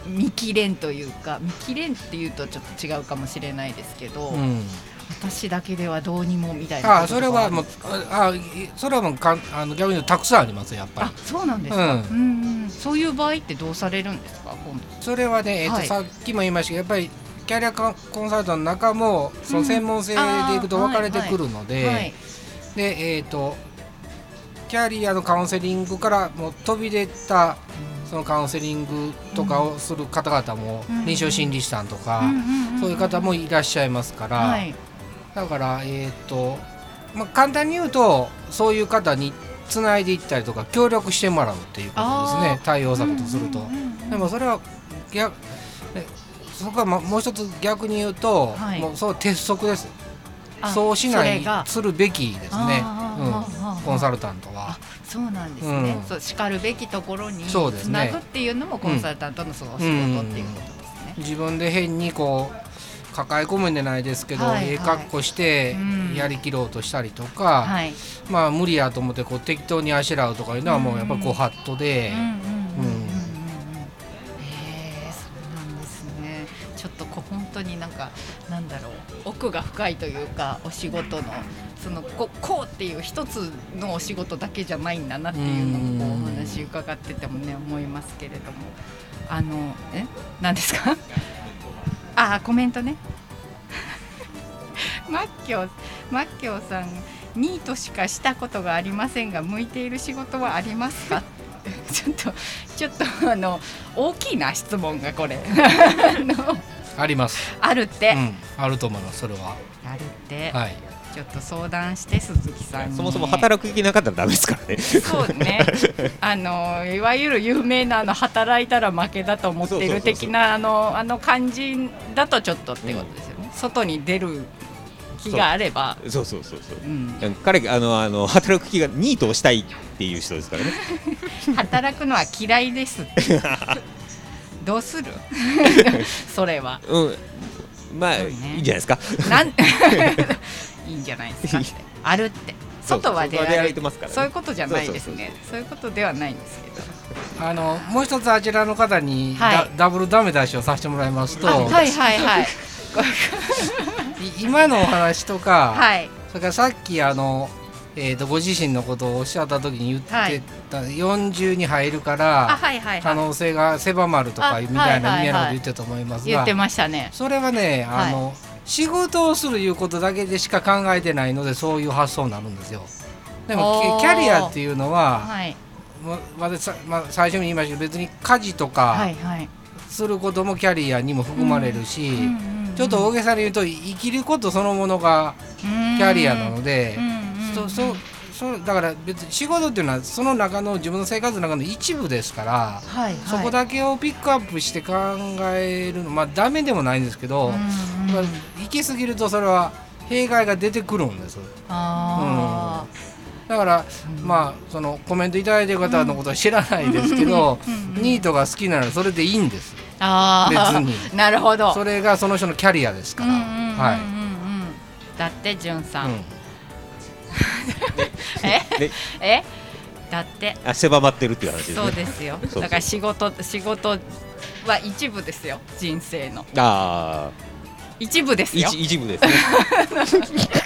見切れんというか見切れんっていうとちょっと違うかもしれないですけど、うん。私だけではどうにもみたいなああそれはもうあそれはもうかんあの逆にたくさんありますやっぱり。あそうなんですか、うん。うんうんそういう場合ってどうされるんですか今度。それはね、えっとはい。さっきも言いましたけどやっぱりキャリアコンサルタントの中もその専門性でいくと分かれてくるので、はい。でえっ、とキャリアのカウンセリングからもう飛び出たそのカウンセリングとかをする方々も、うん。臨床心理士さんとか、そういう方もいらっしゃいますから、はい。だからえっ、と、まあ、簡単に言うとそういう方につないでいったりとか協力してもらうっていうことですね。対応策とすると。でもそれは逆ねそこはももう一つ逆に言うと、はい。もうそう鉄則です。あそうしないするべきですね、うん。コンサルタントは。あ。そうなんですね、うん。そう叱るべきところにつなぐっていうのもコンサルタントのそのお仕事っていうことですね、自分で変にこう抱え込むんじゃないですけど、はいはい。ええ格好してうん。やりきろうとしたりとか、はい、まあ無理やと思ってこう適当にあしらうとかいうのはもうやっぱりこうハットで、うんうん当になんかなんだろう奥が深いというかお仕事のそのここうっていう一つのお仕事だけじゃないんだなっていうのもこうお話伺っててもね思いますけれども。あのえ？何ですか？あコメントね。マッキョマッキョさんニートしかしたことがありませんが向いている仕事はありますか？ちょっとちょっとあの大きいな質問がこれ。あります、あるって、うん、あると思いますそれは。あるって、はい。ちょっと相談して鈴木さんに。そもそも働く気なかったらダメですからね。そうね。あのいわゆる有名なあの働いたら負けだと思っている的なあのあの感じだとちょっとってことですよね、外に出る気があれば。そうそうそうそう。うん、彼あのあの働く気がニートをしたいっていう人ですからね。働くのは嫌いですって どうする？それは。うん。まあ、ね。いいんじゃないですか？なん いいんじゃないですか。って。あるって外は出歩歩いいてますからね。そういうことじゃないですね。そういうことではないんですけど。あのもう一つあちらの方にダ,、はい。ダブルダメ出しをさせてもらいますと、あはいはいはい。い 今のお話とか、はい。それからさっきあの、えー、とご自身のことをおっしゃった時に言ってた、40に入るかあらはいはいはい。可能性が狭まるとかあみたいなはいはいはい。意味のこと言ってたと思いますが、言ってましたね。それはねあの、仕事をするいうことだけでしか考えてないのでそういう発想になるんですよ。でもキキャリアっていうのは、はい。ままださまあ、最初に言いましたけど別に家事とかはいはい。することもキャリアにも含まれるし、ちょっと大げさに言うと生きることそのものがキキャリアなので、うんうんそそそだから別に仕事っていうのはその中の自分の生活の中の一部ですから、はいはい。そこだけをピックアップして考えるのまあダメでもないんですけど、うんうんまあ行き過ぎるとそれは弊害が出てくるんです。あだから、うん。まあそのコメントいただいてる方のことは知らないですけど、うんうんニートが好きならそれでいいんです。ーあー。別に。なるほど。それがその人のキャリアですから、うんうんうんうんうん。はい、だってじゅんさん、うん え？で え？だって。あ狭まってるっていう話ですね。そうですよ。だから仕事仕事は一部ですよ。人生の。ああ、一部ですよ。一一部ですね。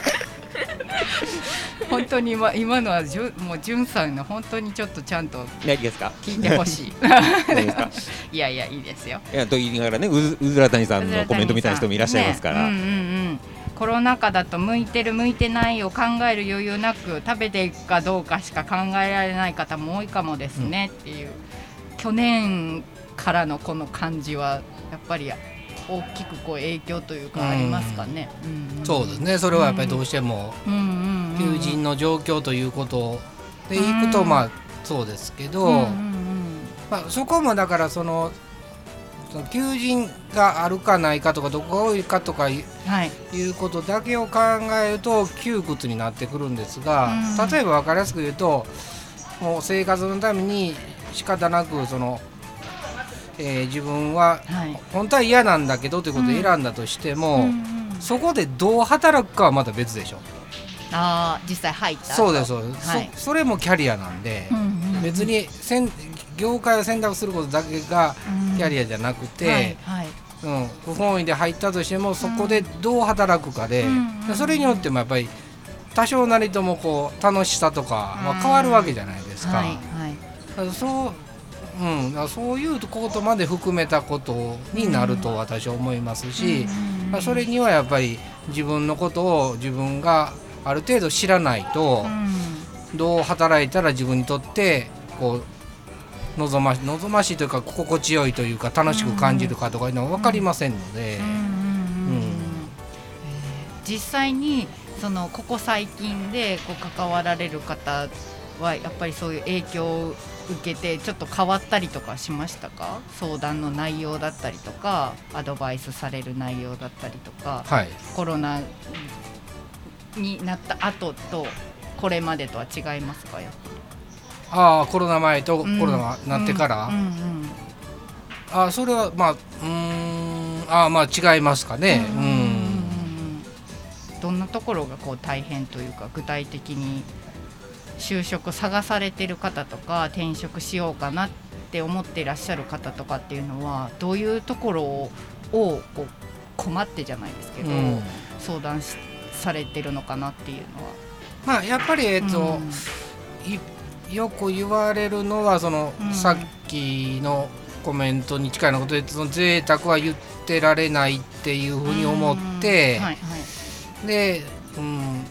本当に今今のはじゅもうじゅんさんの本当にちょっとちゃんといいですか？聞いてほしい。いいですか？いやいやいいですよ。いやと言いながらね、うずうずら谷さんのコメントみたいな人もいらっしゃいますから。ね。うんうんうんコロナ禍だと向いてる向いてないを考える余裕なく食べていくかどうかしか考えられない方も多いかもですね。っていう、去年からのこの感じはやっぱり大きくこう影響というかありますかね。ん。んそうですね。それはやっぱりどうしても。求人の状況ということでいくとうん。まあそうですけど、まあ、そこもだからそのその求人があるかないかとかどこが多いかとかいい。いうことだけを考えると窮屈になってくるんですが、うん。例えば分かりやすく言うともう生活のために仕方なくその、えー自分ははい。本当は嫌なんだけどということで選んだとしても、そこでどう働くかはまた別でしょ。ああ実際入った後。そうですそうです、はい。そそれもキャリアなんで、別にせん業界を選択することだけがキャリアじゃなくて、はいはい。うん、不本意で入ったとしてもそこでどう働くかで、うんそれによってもやっぱり多少なりともこう楽しさとかは変わるわけじゃないですか。はいそううん、そういうことまで含めたことになると私は思いますし、まあそれにはやっぱり自分のことを自分がある程度知らないとどう働いたら自分にとってこう望まし望ましいというか心地よいというか楽しく感じるかとかいうのは分かりませんので、実際にそのここ最近でこう関わられる方はやっぱりそういう影響を受けてちょっと変わったりとかしましたか？相談の内容だったりとかアドバイスされる内容だったりとか、はい、コロナになった後とこれまでとは違いますか？やっああコロナ前とコうん。ロナがなってから、うんうんああそれはまあうーんああまあ違いますかね。うんうんどんなところがこう大変というか具体的に就職探されてる方とか転職しようかなって思っていらっしゃる方とかっていうのはどういうところをこう困ってじゃないですけど、うん。相談しされてるのかなっていうのは。まあやっぱりえっと、いよく言われるのはその、うん。さっきのコメントに近いなことでその贅沢は言ってられないっていうふうに思って、うん。はいはい。で、うん、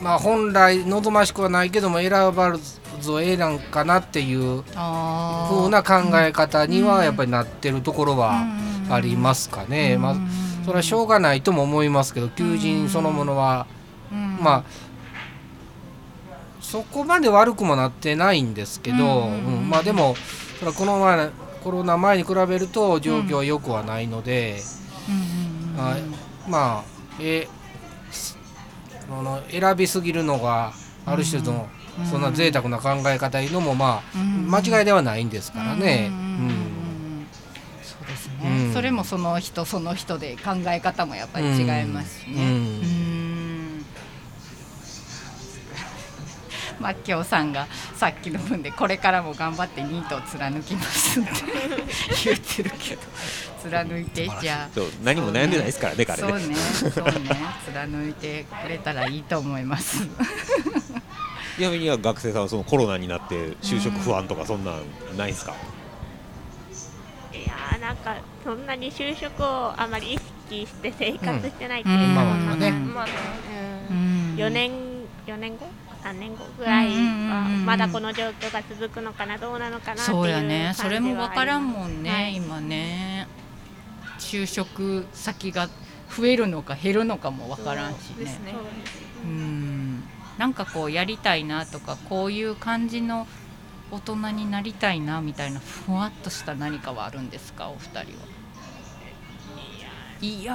まあ本来望ましくはないけども選ばずを得なんかなっていうあー。風な考え方にうん。はやっぱりなってるところはありますかね。まあうんそれはしょうがないとも思いますけど求人そのものは、うん。まあそこまで悪くもなってないんですけど、うんうんまあでもこの前コロナ前に比べると状況は良くはないので、うんうんうんはい。まあえその選びすぎるのがある種の、うんそんな贅沢な考え方いうのもまあ、うん間違いではないんですからね。うんうんうんうんそうですね、うんそれもその人その人で考え方もやっぱり違いますしね。マッキョウさんがさっきの分でこれからも頑張ってニートを貫きますって言ってるけど。貫いてじゃ。あそう何も悩んでないですからね彼ね。そうね。そうね。貫いてくれたらいいと思います。ちなみには学生さんはそのコロナになって就職不安とかそんなんないですか、いやーなんかそんなに就職をあまり意識して生活してないっていううん。か、まあまあねまあね。うん。うん。4年4年後？3年後ぐらいはまだこの状況が続くのかなどうなのかなっていうそうやねそれも分からんもんね、はい。今ね。就職先が増えるのか減るのかも分からんしね。そうん。なんかこうやりたいなとかこういう感じの大人になりたいなみたいなふわっとした何かはあるんですか？お二人は。いや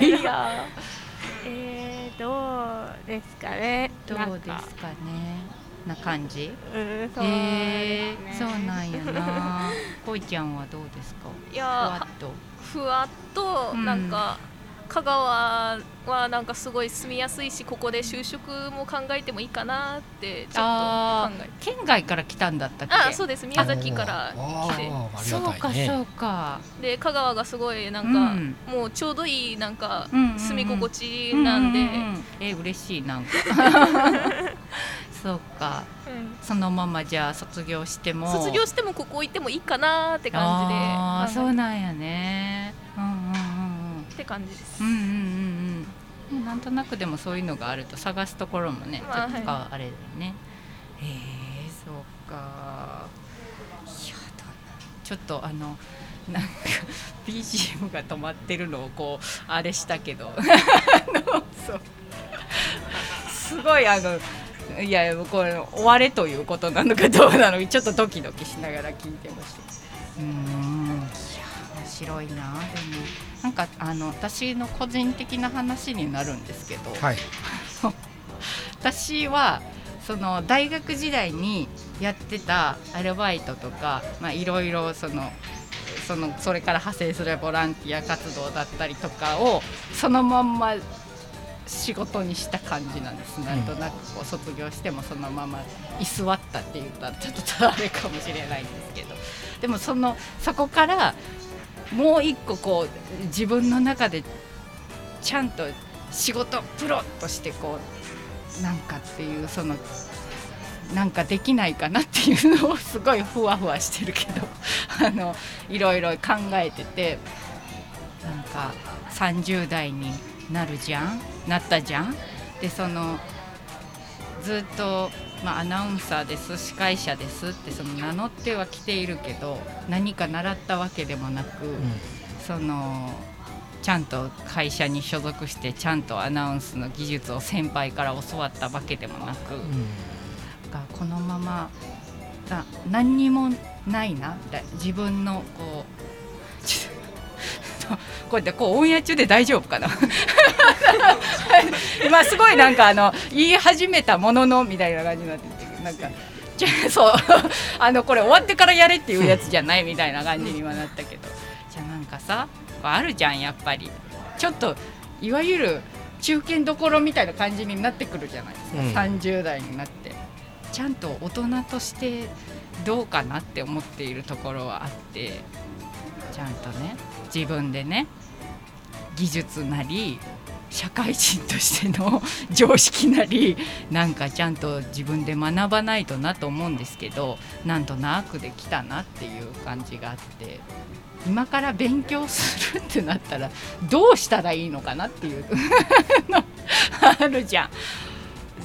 いや ですかね。どうですかね。な感じ？うんそうえー、そうなんやな。こいちゃんはどうですか？ふいやわっと。ふわっとうん。なんか、香川はなんかすごい住みやすいしここで就職も考えてもいいかなってちょっとあ考えー県外から来たんだったっけ？あそうです。宮崎からあ来て。ーありそう。かそうか。で香川がすごいなんか、うん。もうちょうどいいなんかうんうんうん。住み心地なんで、うううんえ嬉しいなんか。そうか。うん。そのままじゃあ卒業しても。卒業してもここ行ってもいいかなって感じで。あー考えそうなんやね。うんうんうんって感じです、うんうんうんうん。うんなんとなくでもそういうのがあると探すところもね、まあちょっとあれだよね。へえそうか。いやどんな。ちょっとあのなんか BGM が止まってるのをこうあれしたけど。あのそう。すごいあのいやこれ終われということなのかどうなのかちょっとドキドキしながら聞いてました。うーん白いな。でもなんかあの私の個人的な話になるんですけど、はい。私はその大学時代にやってたアルバイトとかまあいろいろそのそのそれから派生するボランティア活動だったりとかをそのまんま仕事にした感じなんです、なんとなくこう卒業してもそのまま居座ったって言ったらちょっとあれかもしれないんですけど。でもそのそこからもう一個こう自分の中でちゃんと仕事プロとしてこうなんかっていうそのなんかできないかなっていうのをすごいふわふわしてるけど あのいろいろ考えててなんか30代になるじゃん？なったじゃん？でそのずっと、まあ、アナウンサーです司会者ですってその名乗ってはきているけど何か習ったわけでもなく、そのちゃんと会社に所属してちゃんとアナウンスの技術を先輩から教わったわけでもなく、がこのままだ何にもないなみたいな自分のこうとこうやってこうオンエア中で大丈夫かな。今すごいなんかあの言い始めたもののみたいな感じになっててなんかじゃあそう。あのこれ終わってからやれっていうやつじゃないみたいな感じにはなったけど。じゃあなんかさあるじゃんやっぱり。ちょっといわゆる中堅どころみたいな感じになってくるじゃないですか、うん。30代になって。ちゃんと大人としてどうかなって思っているところはあって。ちゃんとね自分でね技術なり社会人としての常識なりなんかちゃんと自分で学ばないとなと思うんですけどなんとなくできたなっていう感じがあって今から勉強するってなったらどうしたらいいのかなっていう のあるじゃん。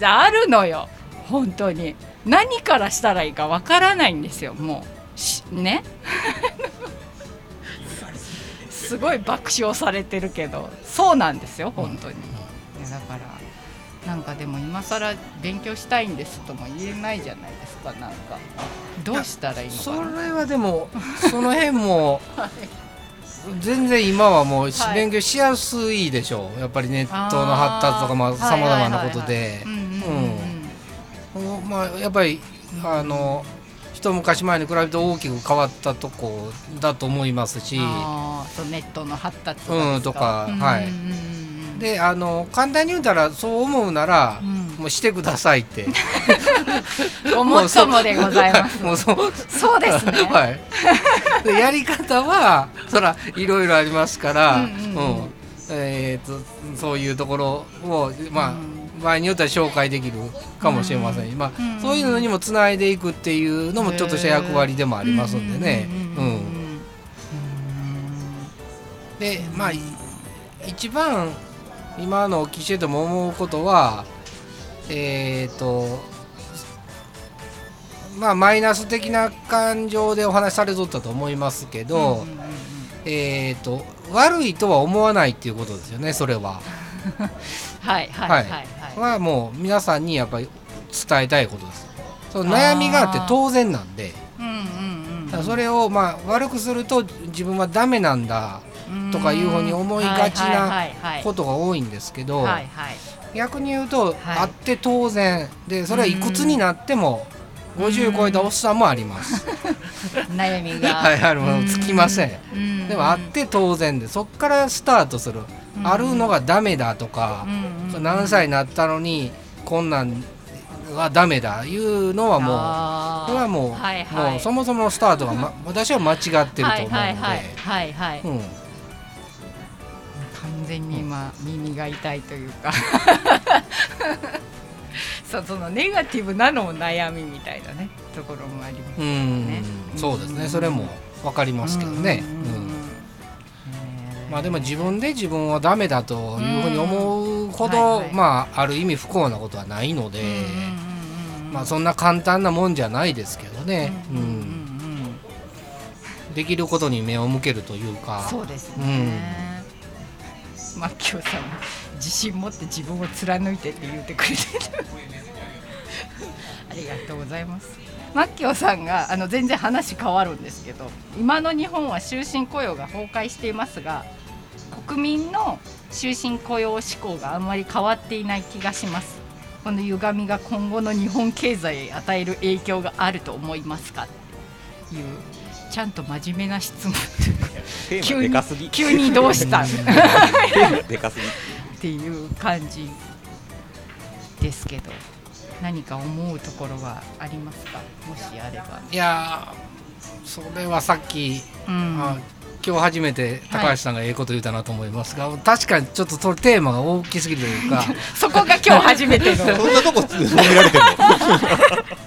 あるのよ本当に。何からしたらいいかわからないんですよもう。しね？すごい爆笑されてるけどそうなんですよ本当に、いやだからなんかでも今更勉強したいんですとも言えないじゃないですかなんか。どうしたらいいのかそなれはでもその辺も 全然今はもう勉強しやすいでしょう。やっぱりネットの発達とかまあさまざまなことで。やっぱりあの一昔前に比べて大きく変わったとこだと思いますし。ネットの発達がうんとかはい。であの簡単に言うたらそう思うならうん。もうしてくださいって。ごもっともでございます。もうそうそう。ですね。はい、でやり方はそらいろいろありますから、えー、とそういうところを、まあうん場合によっては紹介できるかもしれません、まあうん。そういうのにもつないでいくっていうのもちょっとした役割でもありますんでね。うんでまあい一番今のお聞きしてても思うことはえっ、とまあマイナス的な感情でお話しされとったと思いますけど、えっ、と悪いとは思わないっていうことですよねそれは。はいはいははいい。はいはもう皆さんにやっぱり伝えたいことです。その悩みがあって当然なんで。うんうんだからそれをまあ悪くすると自分はダメなんだうん。とかいうふうに思いがちなことが多いんですけど、逆に言うと、はい。あって当然。でそれはいくつになっても50超えたおっさんもあります。悩みが。はいあのつきません。うん。でもあって当然でそっからスタートする、うんあるのがダメだとか何歳になったのにこんなんはダメだいうのはもうこれはもう,、はいはい。もうそもそものスタートが、ま、私は間違ってると思うので、はいはいうん、完全に今耳が痛いというか。そうそのネガティブなのも悩みみたいなねところもありますうん。ねそうですね。それも分かりますけどね、うんまあでも自分で自分はダメだというふうに思うほど、うんはいはい。まあある意味不幸なことはないので、うんうんうんうんまあそんな簡単なもんじゃないですけどね、うんうんうんうん。うん。できることに目を向けるというか。そうですね、マッキョさんも自信持って自分を貫いてって言ってくれてる。ありがとうございます。マッキョさんがあの全然話変わるんですけど今の日本は終身雇用が崩壊していますが国民の終身雇用志向があんまり変わっていない気がします。この歪みが今後の日本経済へ与える影響があると思いますかっていうちゃんと真面目な質問。テーマでかすぎ。急にどうした？テーマでかすぎ。っていう感じですけど何か思うところはありますか？もしあれば。いやーそれはさっき、うん。あ今日初めて高橋さんがええこと言うたなと思いますが、確かにちょっとテーマが大きすぎるというか。そこが今日初めての そんなとこ褒められても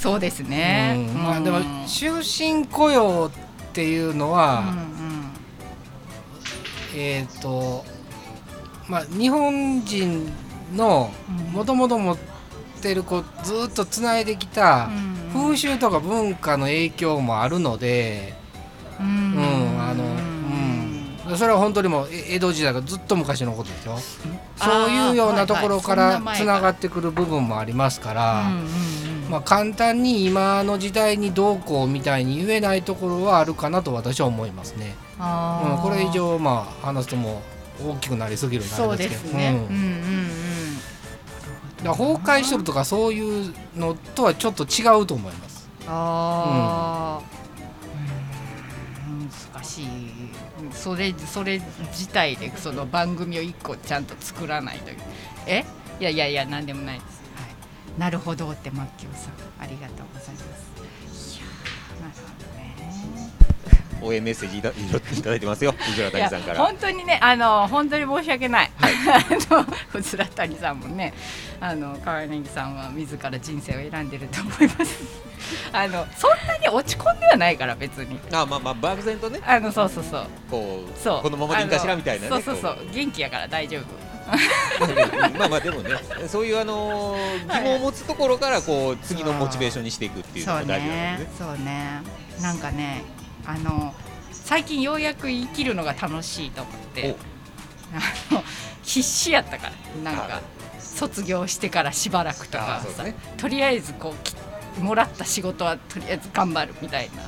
そうですね。うん。まあ、でもうん終身雇用っていうのは、うんえっ、とまあ日本人のうん。もともと持ってるこうずっとつないできたうん。風習とか文化の影響もあるので、うんうんあのうん、それは本当にもうえ江戸時代からずっと昔のことですよ。そういうようなところからつながってくる部分もありますから。まあ、簡単に今の時代にどうこうみたいに言えないところはあるかなと私は思いますね。うん、これ以上まあ話すともう大きくなりすぎるんですけどすね。うんうん。だ崩壊しとるとかそういうのとはちょっと違うと思います。ああ、うんかしい。それそれ自体でその番組を1個ちゃんと作らないと。え？いやいやいや何でもないです。はい。なるほどってマッキョさんありがとう応援メッセージいたいただいてますよ。藤原いや谷さんから。本当にねあの本当に申し訳ない、あの藤原谷さんもねあの川柳さんは自ら人生を選んでると思います。あのそんなに落ち込んではないから別に。あまあまあ漠然とね。あのそうそうそう。こうそう。このままでいいんかしらみたいなね。そうそうそう。元気やから大丈夫。まあまあでもねそういうあのー疑問を持つところからこう次のモチベーションにしていくっていうのそうが大事なのね。でね。そうね。なんかねあの最近ようやく生きるのが楽しいと思ってあの必死やったからなんかはい卒業してからしばらくとかさ、ね。とりあえずこうきもらった仕事はとりあえず頑張るみたいな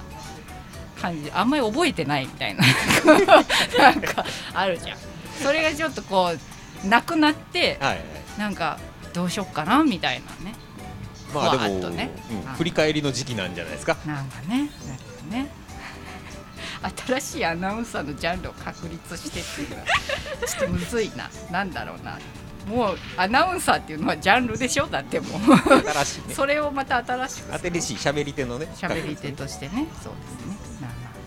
感じ。であんまり覚えてないみたいな なんかあるじゃん。それがちょっとこうなくなってはいはい。なんかどうしよっかなみたいなね。まあでも、ね。うん振り返りの時期なんじゃないですか。なんかねなんかね新しいアナウンサーのジャンルを確立してっていうのはちょっとむずいな。なんだろうな。もうアナウンサーっていうのはジャンルでしょ？だってもう。新しいね。それをまた新しく新しい喋り手のね。喋り手としてね。そうですね。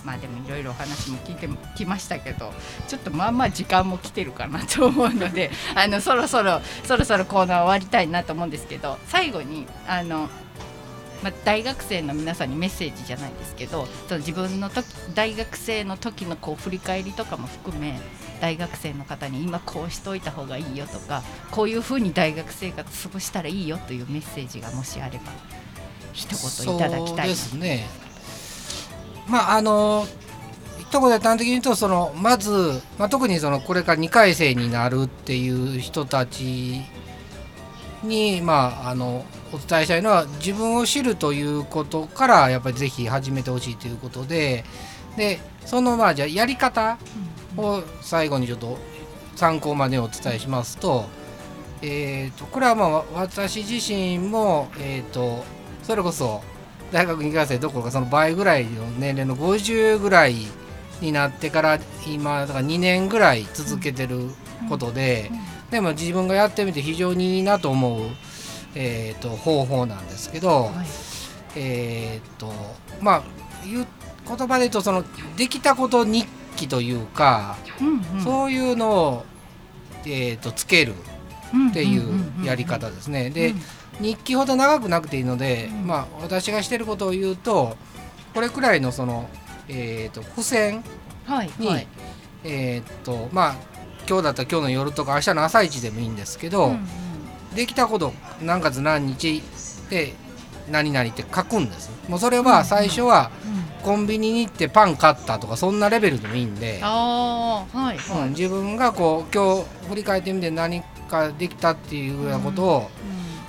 まあでもいろいろお話も聞いてきましたけどちょっとまあまあ時間も来てるかなと思うのであのそろそろそろそろコーナー終わりたいなと思うんですけど最後にあのまあ、大学生の皆さんにメッセージじゃないですけどその自分の時大学生の時のこう振り返りとかも含め大学生の方に今こうしといた方がいいよとかこういうふうに大学生活過ごしたらいいよというメッセージがもしあれば一言いただきたいそうですね。まああの一言で端的に言うとそのまず、まあ、特にそのこれから2回生になるっていう人たちにまああのお伝えしたいのは自分を知るということからやっぱりぜひ始めてほしいということで。でそのまあじゃあやり方を最後にちょっと参考までお伝えしますと,、えー、とこれはまあ私自身も、えー、とそれこそ大学2回生どころかその倍ぐらいの年齢の50ぐらいになってから今だから2年ぐらい続けてることで、でも自分がやってみて非常にいいなと思う、えー、と方法なんですけど、はい。えーっとまあ言う言葉で言うとそのできたこと日記というか、うんうん。そういうのを、えーっとつけるっていうやり方ですね。で、日記ほど長くなくていいので、うん。まあ私がしてることを言うとこれくらいのその、えーっと付箋はいに、はい。えーっとまあ今日だったら今日の夜とか明日の朝一でもいいんですけど、うんうんできたこと何月何日で何々って書くんです。もうそれは最初はコンビニに行ってパン買ったとかそんなレベルでもいいんで、はいうん、自分がこう今日振り返ってみて何かできたっていうようなことを、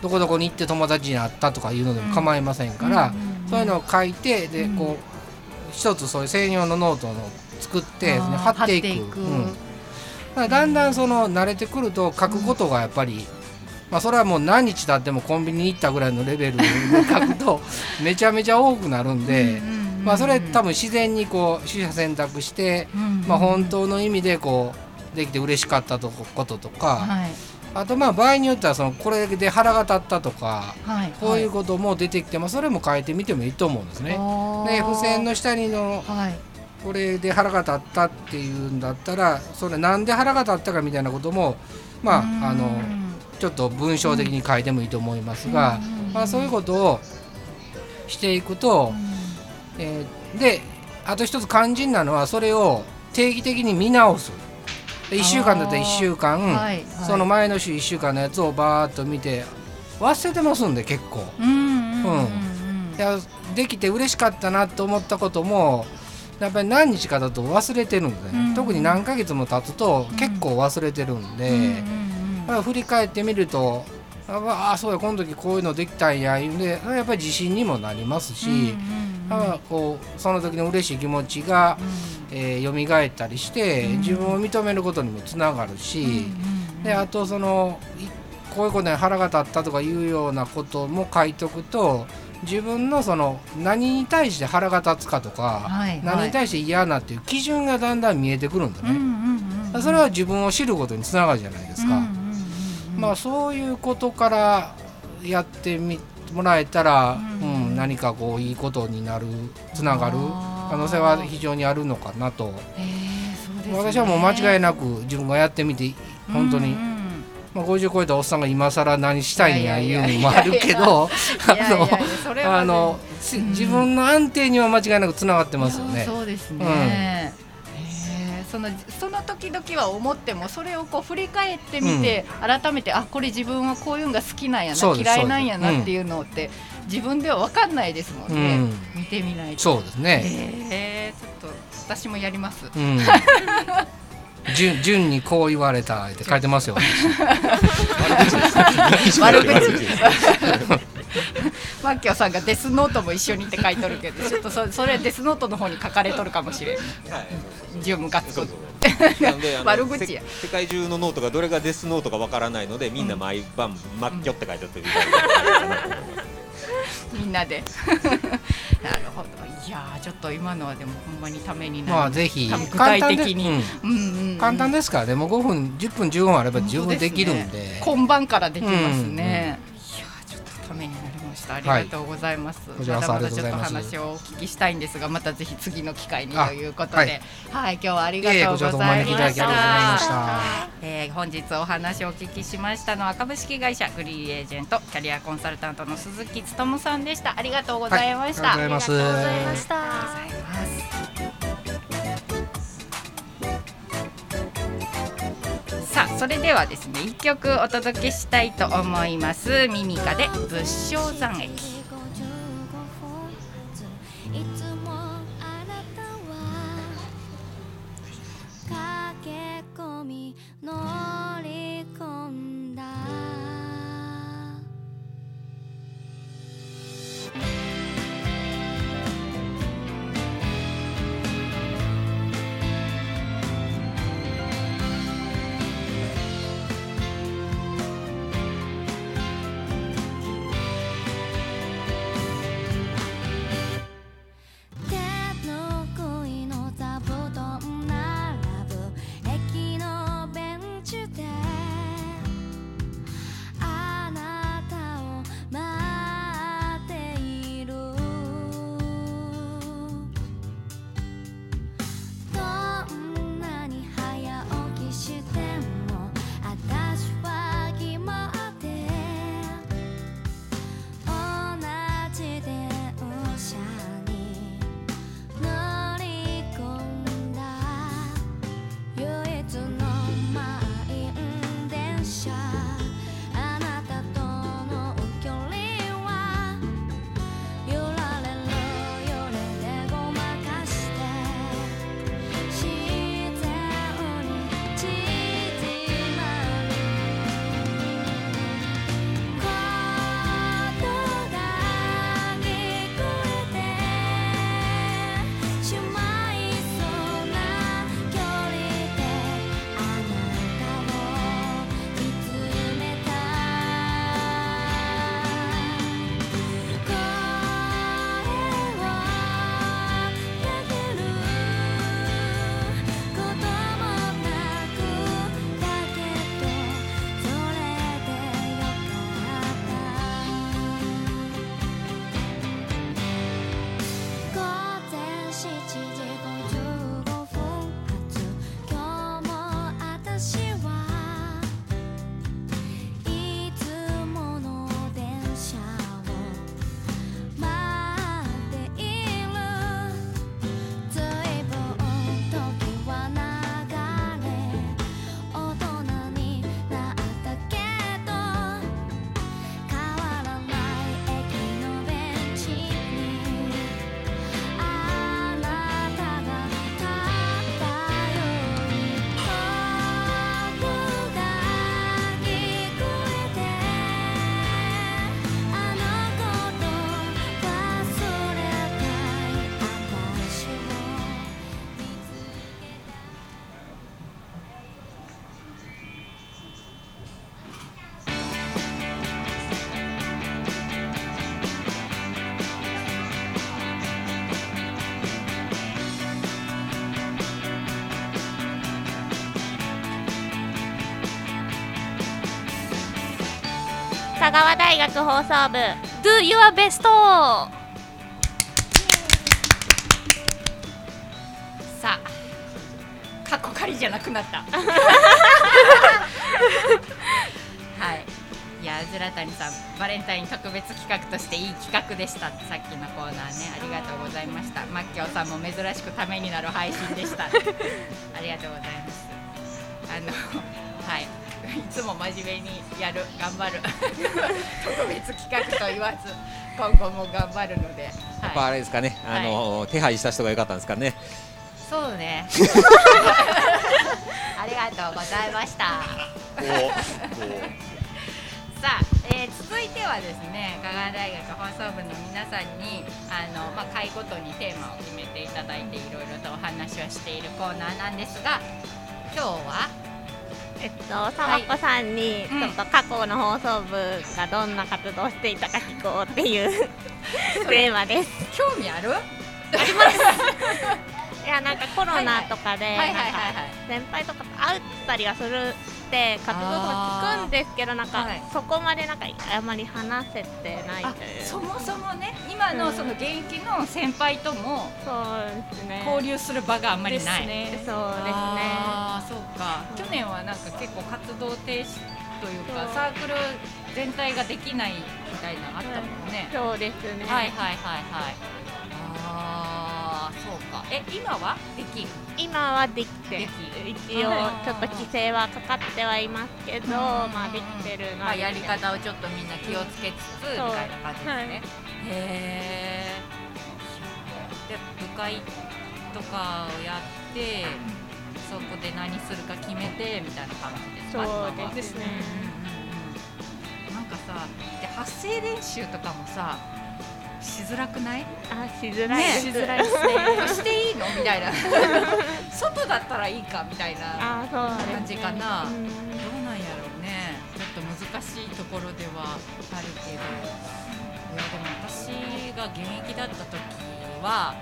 どこどこに行って友達に会ったとかいうのでも構いませんから、そういうのを書いてでうん。こう一つそういう専用のノートを作って、あー貼っていく。貼っていく。うん。だんだんその慣れてくると書くことがやっぱり、まあ、それはもう何日経ってもコンビニに行ったぐらいのレベルで書くと めちゃめちゃ多くなるんで、まあ、それ多分自然にこう取捨選択して、まあ、本当の意味でこうできて嬉しかったとここととか、はい。あとまあ場合によってはそのこれで腹が立ったとかはい。こういうことも出てきて、まあ、それも変えてみてもいいと思うんですね。で付箋の下にのはい。これで腹が立ったっていうんだったらそれなんで腹が立ったかみたいなこともまああのちょっと文章的に書いてもいいと思いますが、まあ、そういうことをしていくと、えーであと一つ肝心なのはそれを定期的に見直す。1週間だったら1週間、はいその前の週1週間のやつをバーッと見て忘れてますんで結構。できて嬉しかったなと思ったこともやっぱり何日かだと忘れてるんで、ね。うん特に何ヶ月も経つと結構忘れてるんで、うんうんだから振り返ってみるとああそうやこの時こういうのできたんやいうんでやっぱり自信にもなりますし、うんだからこうその時の嬉しい気持ちが、えー、蘇ったりして、うん。自分を認めることにもつながるし、であとそのいこういうことに腹が立ったとかいうようなことも書いとくと自分のその何に対して腹が立つかとか、はい何に対して嫌なっていう基準がだんだん見えてくるんだうんうね、んうん。それは自分を知ることにつながるじゃないですか、うんうんうんまあそういうことからやってみもらえたら、ううんん何かこういいことになるつながる可能性は非常にあるのかなと、へーね。私はもう間違いなく自分がやってみて本当に、うんうんまあ、50超えたおっさんが今更何したいんやいうのもあるけど 自分の安定には間違いなくつながってますよね。そうですね、うんそのその時々は思ってもそれをこう振り返ってみて、改めてあこれ自分はこういうのが好きなんやな嫌いなんやなっていうのって、自分では分かんないですもんね、うん。見てみないと。そうですね。へえちょっと私もやります。うん。順順にこう言われたって書いてますよ。悪口 マッキョさんがデスノートも一緒にって書いとるけどちょっとそそれデスノートの方に書かれとるかもしれん。自分がそうそう。なのであの悪口や。せ世界中のノートがどれがデスノートかわからないのでみんな毎晩「マッキョ」って書いてあってみんなで。なるほど。いやーちょっと今のはでもほんまにためになるまあぜひ。具体的に。簡単でうんうんうん。うん簡単ですからね。もう5分10分15分あれば十分できるんで。今晩からできますね、めになりました。ありがとうございます、こちらこそまだまだちょっと話をお聞きしたいんですがまたぜひ次の機会にあということで。は、はい今日はありがとうございました。えー本日お話をお聞きしましたのは株式会社グリーエージェントキャリアコンサルタントの鈴木努さんでした。ありがとうございました、はいありがとうございます。した。ありがとうございますそれではですね一曲お届けしたいと思います。ミミカで仏性山駅。い川大学放送部。Do your best. さあ過去仮じゃなくなった。はい。いやズラタニさんバレンタイン特別企画としていい企画でした。さっきのコーナーねありがとうございました。マッキョウさんも珍しくためになる配信でした。ありがとうございます。あのはいいつも真面目にやる頑張る。特別企画と言わず今後も頑張るので、やっぱはい、あれですかね、あの手配した人が良かったんですかね。そうね。ありがとうございました。さあ、えー続いてはですね香川大学放送部の皆さんにあの、まあ、回ごとにテーマを決めていただいていろいろとお話をしているコーナーなんですが今日はえっとさまこさんにうんちょっと過去の放送部がどんな活動をしていたか聞こうっていうテーマです。興味ある？いやなんかコロナとかで先輩とかと会ったりはするって活動とか聞くんですけどなんかはいそこまでなんかあまり話せてないあという。そもそもね今のその現役の先輩ともそうですね。交流する場があんまりない、ですね。そうですね。あーそうか。去年はなんか結構活動停止というかサークル全体ができないみたいなのあったもんね、そうですね。はいはいはいはい。ああか。え今は？できる今はできてで一応ちょっと規制はかかってはいますけどまあできてるのまあ、やり方をちょっとみんな気をつけつつ、みたいな感じですね、はい。へえで部会とかをやってそこで何するか決めてみたいな感じですか？そうですね。うんうんうん。なんかさで発声練習とかもさしづらくない？あしづらい。しづらいですね。していいの？みたいな。外だったらいいかみたいな感じかな。うん。どうなんやろうね。ちょっと難しいところではあるけど。いやでも私が現役だった時は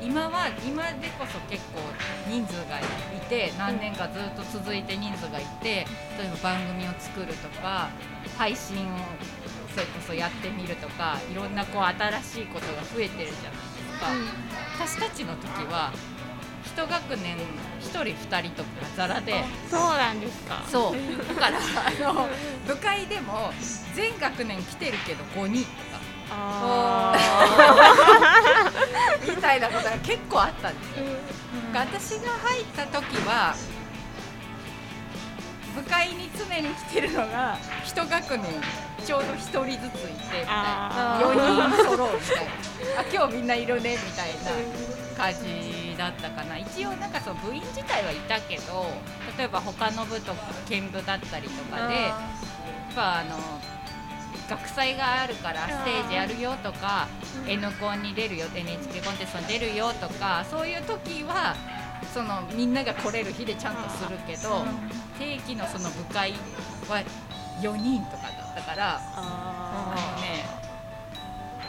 今は今でこそ結構人数がいて何年かずっと続いて人数がいて例えば番組を作るとか配信をそれこそやってみるとかいろんなこう新しいことが増えてるじゃないですか。私たちの時は一学年1人2人とかザラでそうなんですか。そう。だから あの部会でも全学年来てるけど5人とか。あ みたいなことが結構あったんですよ。私が入った時は部会に常に来てるのが一学年ちょうど1人ずついてみたいなあ4人揃うみたいな。あ今日みんないるねみたいな感じだったかな。一応なんかその部員自体はいたけど例えば他の部とか兼部だったりとかでやっぱあの学祭があるからステージやるよとか N コンに出るよ NHK コンテストに出るよとかそういう時はそのみんなが来れる日でちゃんとするけど定期のその部会は4人とかだったからあのね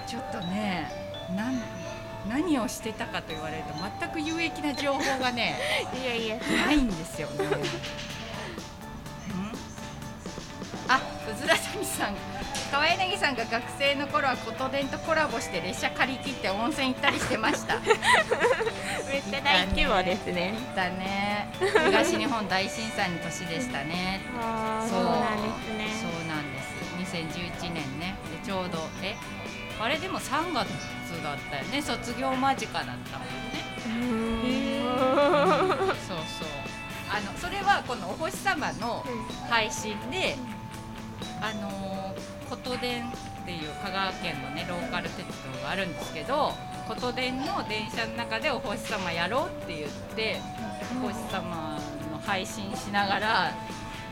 ちょっとねなん何をしてたかと言われると全く有益な情報がね いやいやないんですよね。うん？あ、うずら谷さん、川柳さんが学生の頃は琴電とコラボして列車借り切って温泉行ったりしてました。めっちゃ大規模ですねだね。東日本大震災の年でしたね。そ あーそううなんですねそうなんです。2011年ね。でちょうどえ、あれでも3月だったよね。卒業間近だったもんね。そうそう。あのそれはこのお星様の配信で、あのー琴電っていう香川県のねローカル鉄道があるんですけど、琴電の電車の中でお星様やろうって言って、お星様の配信しながら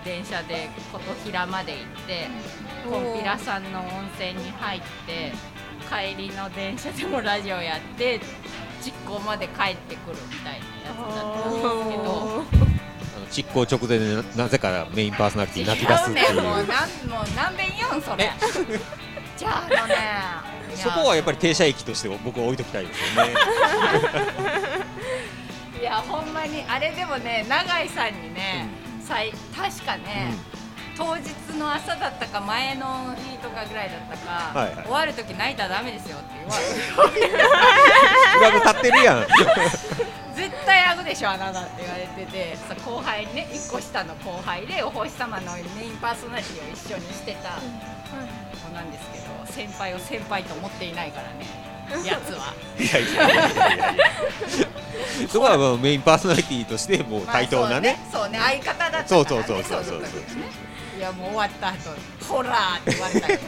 電車で琴平まで行って、コンピラさんの温泉に入って帰りの電車でもラジオやって実行まで帰ってくるみたいなやつだったんですけど。あの実行直前でななぜかメインパーソナリティ泣き出すっていう。違うねもうなんもう何遍言うんそれじゃああのね。そこはやっぱり停車駅として僕は置いときたいですよね。いやほんまにあれでもね永井さんにね、さい確かね、当日の朝だったか前の日とかぐらいだったか、はいはい。終わる時泣いたらダメですよって言われて。立ってるやん。絶対あぐでしょあなたって言われてて。さ後輩にね1個下の後輩でお星様のメインパーソナリティを一緒にしてた子なんですけど先輩を先輩と思っていないからね やつは。いやいやいやいやいや そこはもうメインパーソナリティとしてもう対等なね,、まあそうねそうね相方だったね、そうそうそうそうそうの時ねいやもう終わった後ホラーって言われたよ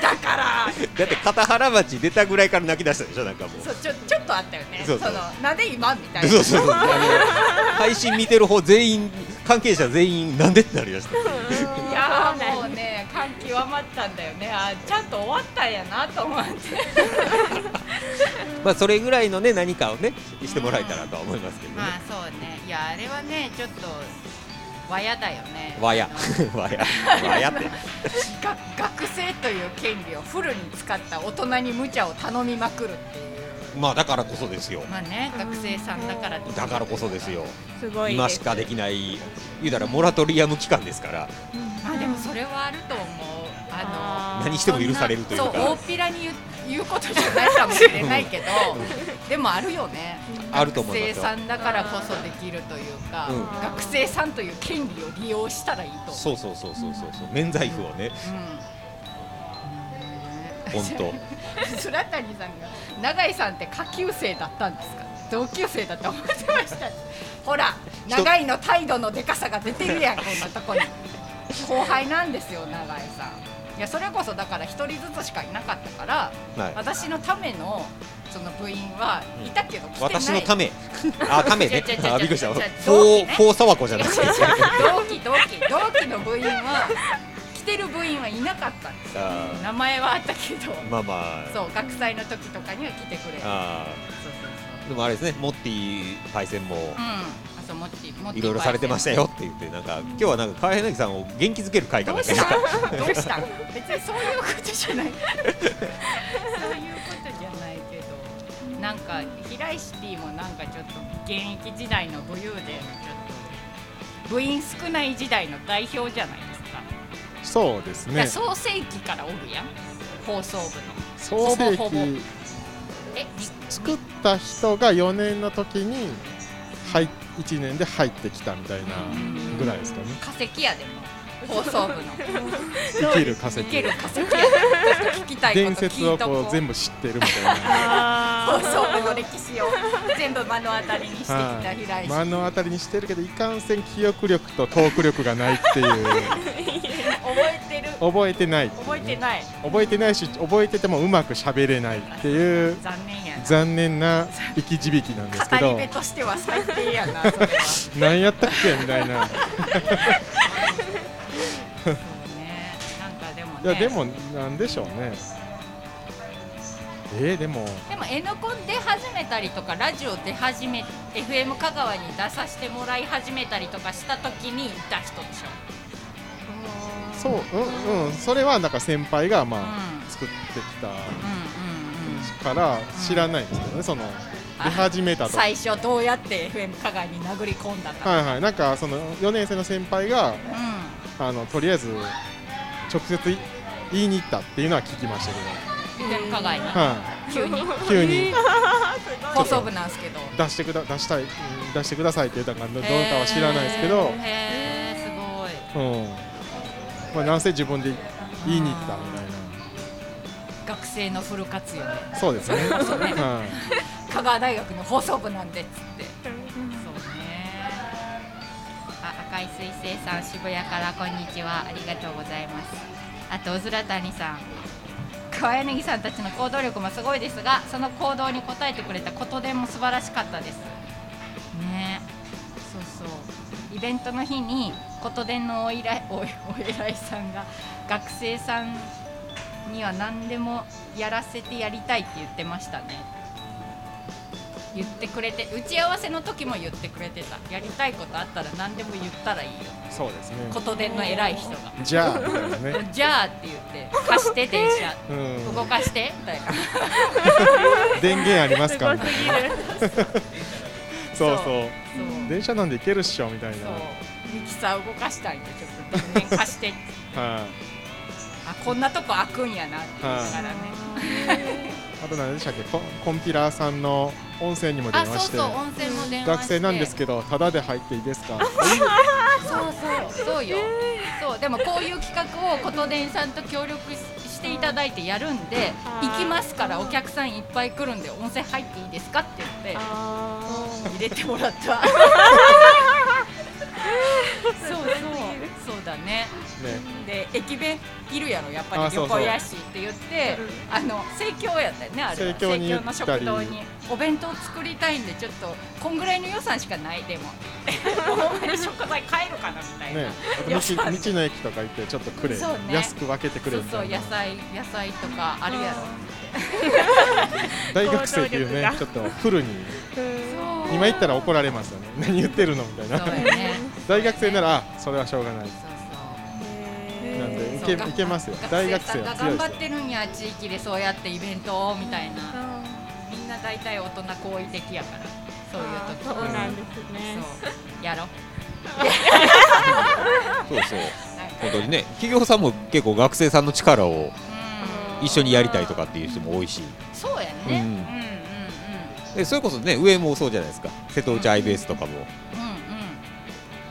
だからだって片原町出たぐらいから泣き出したでしょなんかもう。そうちょちょっとあったよね。そうそう。のなんで今みたいな。そうそうそう。配信見てる方全員関係者全員なんでってなりました。いやーもうね感極まったんだよね。あーちゃんと終わったんやなと思って。まあそれぐらいのね何かをねしてもらえたらとは思いますけどね、まあそうね。いやあれはねちょっと和やだよね。わや。わ や。わやって。が学生という権利をフルに使った大人に無茶を頼みまくるっていうまあだからこそですよ。まあね学生さんだからだからこそですよ。すごい今しかできない言うたらモラトリアム期間ですから。まあでもそれはあると思う。あの何しても許されるというか。そう大っぴらに言う言うことじゃないかもしれないけど。でもあるよね。あると思いますよ。学生さんだからこそできるというか、うん。学生さんという権利を利用したらいいと思うそう。そうそうそうそうそう。免罪符をね。うん本当。白谷さんが永井さんって下級生だったんですか同級生だと思ってましたほら永井の態度のでかさが出てるやんこんなとこに後輩なんですよ永井さんいやそれこそだから一人ずつしかいなかったからはい私のためのその部員はいたけど来てない私のためあためね違う違う違う違うあびっくりしたフォ同期ねーフォーサワコじゃなくて同期同期同期の部員は来てる部員はいなかったんですよ。あー。名前はあったけど。まあまあ。そう学祭の時とかには来てくれるあそうそうーでもあれですねモッティパイセンも。そううん。あそうモッティモッティいろいろされてましたよって言ってなんか今日はなんか川柳さんを元気づける会かなんかどうした？どうした？別にそういうことじゃない。そういうことじゃないけど。なんか平石 P もなんかちょっと現役時代の武勇伝のちょっと部員少ない時代の代表じゃないそうですね。創世期からおるやん。放送部の。創世記。え作った人が4年の時に入1年で入ってきたみたいなぐらいですかね。化石やでも放送部の。生きる化石。いける化石や聞きたい伝説をこう。全部知ってるみたいな。放送部の歴史を全部目の当たりにしてきた平石目の当たりにしてるけどいかんせん記憶力とトーク力がないっていう。覚 えてる。覚えてない。覚えてない。覚えてないし覚えててもうまく喋れないっていう残念やな。残念な生き字引なんですけど。語り部としては最低やなそれは。何やったっけみたいな。そうね。なんかでもね。いやでもなんでしょうね。えー、でも。でも N コン出始めたりとかラジオ出始め FM 香川に出させてもらい始めたりとかした時にいた人でしょそううんうん。それはなんか先輩がまあ、うん。作ってきたから知らないんですけどねそのあ出始めたと最初どうやって FM 香川に殴り込んだか、はいはい。なんかその4年生の先輩がうあのとりあえず直接い言いに行ったっていうのは聞きましたけん FM 香川に？ど、は急に？い、急に。放送部なんですけど。出してくだ出したいうん出してくださいって言ったからどうかは知らないですけど、へーすごい。うんまあ、なんせ自分で言いに行ったみたい学生のフル活用なそうですね。ね。はい。香川大学の放送部なんでっつって。そうね。あ赤い彗星さん渋谷からこんにちは。ありがとうございます。あとうずら谷さん。川柳さんたちの行動力もすごいですがその行動に応えてくれたことでも素晴らしかったです。ねイベントの日に琴電のお依頼 おお偉いさんが学生さんには何でもやらせてやりたいって言ってましたね。言ってくれて打ち合わせの時も言ってくれてた。やりたいことあったら何でも言ったらいいよ。そうですね。琴電の偉い人が。じゃあね、じゃあって言って貸して電車。うん、動かしてみたいな。電源ありますかみたいなすごすぎるそそう。そう。電車なんで行けるっしょみたいな。ミキサー動かしたいんでちょっと電源貸してはあこんなとこ開くんやなって言いながらね。い あと何でしたっけ？コンコンピラーさんの温泉にも電話して。学生なんですけどタダで入っていいですか？そうそう。そうよ、そう。でもこういう企画を琴電さんと協力ししていただいてやるんでうん行きますからお客さんいっぱい来るんで温泉入っていいですか？って言ってあ入れてもらった。そうそう。そうだねねで駅弁いるやろやっぱり旅行やしって言ってあの生協やったよねあれは。生協に言ったり。の食堂にお弁当作りたいんでちょっとこんぐらいの予算しかないでも。ほんまに食材買えるかなみたいな、ねあと道道の駅とか行ってちょっとくれ、ね。安く分けてくれそうそう野菜野菜とかあるやろ。大学生っていうねちょっとフルに。今言ったら怒られますよね。何言ってるのみたいな。ね。大学生ならあそれはしょうがない。そうなんでいけいけますよ。大学生頑張ってるんや地域でそうやってイベントをみたいな。みんな大体大人好意的やからそういう時。そうなんですね。そう。やろ そうそう。本当にね企業さんも結構学生さんの力をうん。一緒にやりたいとかっていう人も多いし。そうやね。うん。うんうんうん。でそれこそね上もそうじゃないですか。瀬戸内アイベースとかも。うん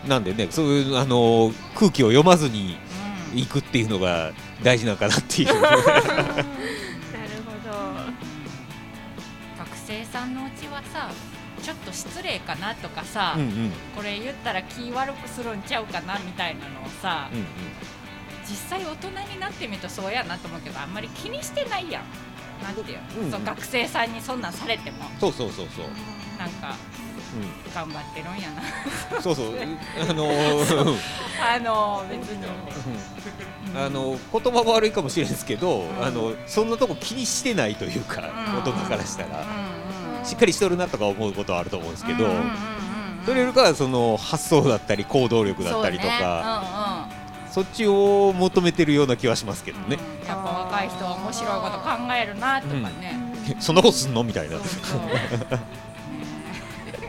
なんでねそういうあの空気を読まずにうん行くっていうのが大事なのかなっていう。なるほど。学生さんのうちはさちょっと失礼かなとかさ、うんうん。うんこれ言ったら気悪くするんちゃうかなみたいなのをさ、うん実際大人になってみるとそうやなと思うけどあんまり気にしてないやん。なんていうの、うん。そう学生さんにそんなんされても。そうそうそうそう、なんかう頑張ってるんやな。ん、そうそう。あのー あの別に。あの言葉も悪いかもしれないですけど、ん。あのそんなとこ気にしてないというか、うん。大人からしたら、うんうんしっかりしとるなとか思うことはあると思うんですけど、うんうんうんうん。それよりかはその発想だったり行動力だったりとかそ,、っちを求めてるような気はしますけどそうね、ね、うん。やっぱ若い人は面白いこと考えるなとかね、そんなことすんのみたいな。そうそうね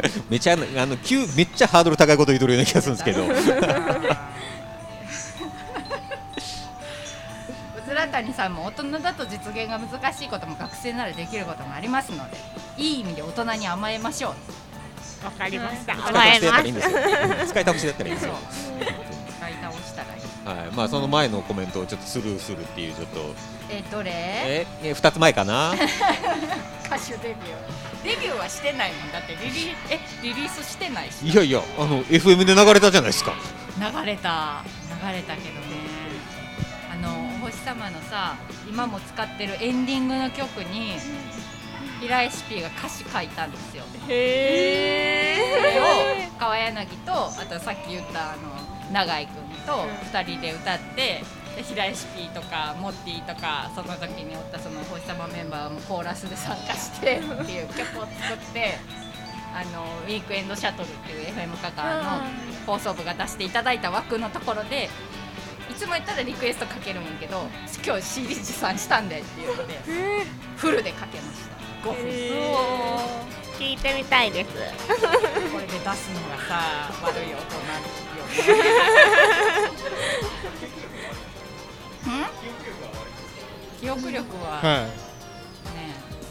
めちゃあの急めっちゃハードル高いこと言うとるような気がするんですけど。うずら谷さんも大人だと実現が難しいことも学生ならできることもありますのでいい意味で大人に甘えましょう。わかりました。使い甘え倒しだったますらいいんですよ。うん使い倒しだったらいいんですよ、使い倒したらいい。はい、まあその前のコメントをちょっとスルーするっていうちょっと。えどれ？ええ2つ前かな？歌手デビューデビューはしてないもん。だってリリえリリースしてないし。いやいやあの FM で流れたじゃないですか。流れた流れたけどね。あのお星様のさ今も使ってるエンディングの曲に平井シピが歌詞書いたんですよ。へそれを川柳とあとさっき言ったあの永井君と2人で歌ってで平井シピとかモッティとかその時におったそのお星様メンバーもコーラスで参加してっていう曲を作ってあのウィークエンドシャトルっていう FM カカの放送部が出していただいた枠のところでいつもやったらリクエストかけるんやけど今日 CD 持参したんでっていうのでフルでかけました。5分。聞いてみたいです。これで出すのがさ悪い大人よね。ん 記憶力はねは。い。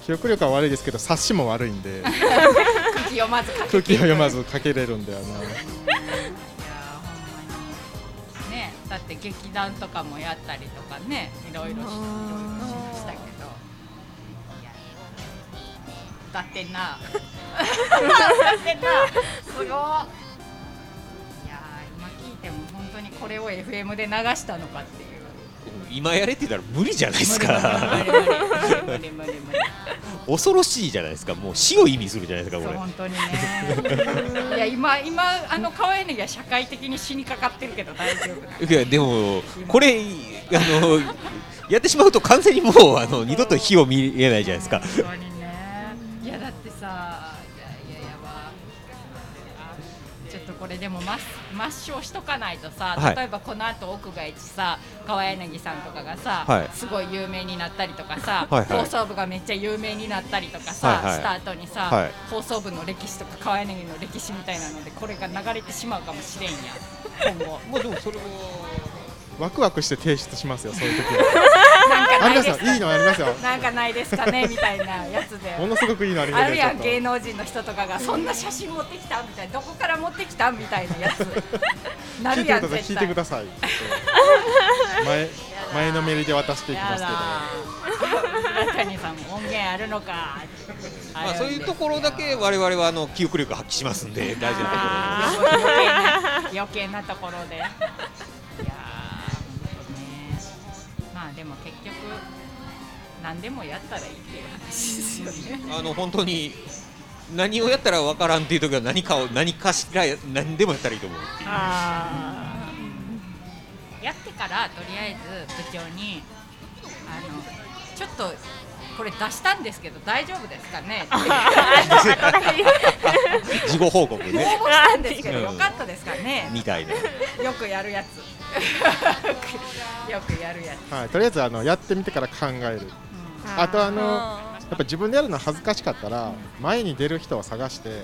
記憶力は悪いですけど察しも悪いんで。空気読まず空気を読まず書けれるんであの。いやーほんまに。ねだって劇団とかもやったりとかねいろいろしいろいろしましたけど。いや歌ってんな。歌ってんな。すごいいやー今聞いても本当にこれを FM で流したのかっていう今やれって言ったら無理じゃないですか。恐ろしいじゃないですかもう死を意味するじゃないですかこれ本当にねいや今今あの川柳は社会的に死にかかってるけど大丈夫いやでもこれあのやってしまうと完全にもうあの二度と火を見えないじゃないですか本当にねいやだってさいやいややばちょっとこれでも抹抹消しとかないとさ、はい。例えばこの後奥が一さ川柳さんとかがさ、はい。すごい有名になったりとかさ、はいはい。放送部がめっちゃ有名になったりとかさ、はいはい。した後にさ、はい。放送部の歴史とか川柳の歴史みたいなのでこれが流れてしまうかもしれんや今後 まあでもそれはワクワクして提出しますよそういう時なんはありますよか？ないですかいいのありますよ。なんかないですかね？みたいなやつで。ものすごくいいのありますあるやん芸能人の人とかがそんな写真持ってきたみたいなどこから持ってきたみたいなやつ。なる聞いてください聞やん絶対いてください前前のめりで渡していきますけど。やだ村谷さんも音源あるのか。まあそういうところだけ我々はあの記憶力発揮しますんで大事なところ余計なところででも結局何でもやったらいいっていう話ですよね。あの本当に何をやったらわからんっていう時は何かを何かしら何でもやったらいいと思う。やってからとりあえず部長にあのちょっとこれ出したんですけど大丈夫ですかね？事後報告応募ねしたんですけどうん。よかったですかね？みたいな。よくやるやつ。よくやるやつ。はい、とりあえずあのやってみてから考える。あとあのやっぱ自分でやるの恥ずかしかったら前に出る人を探して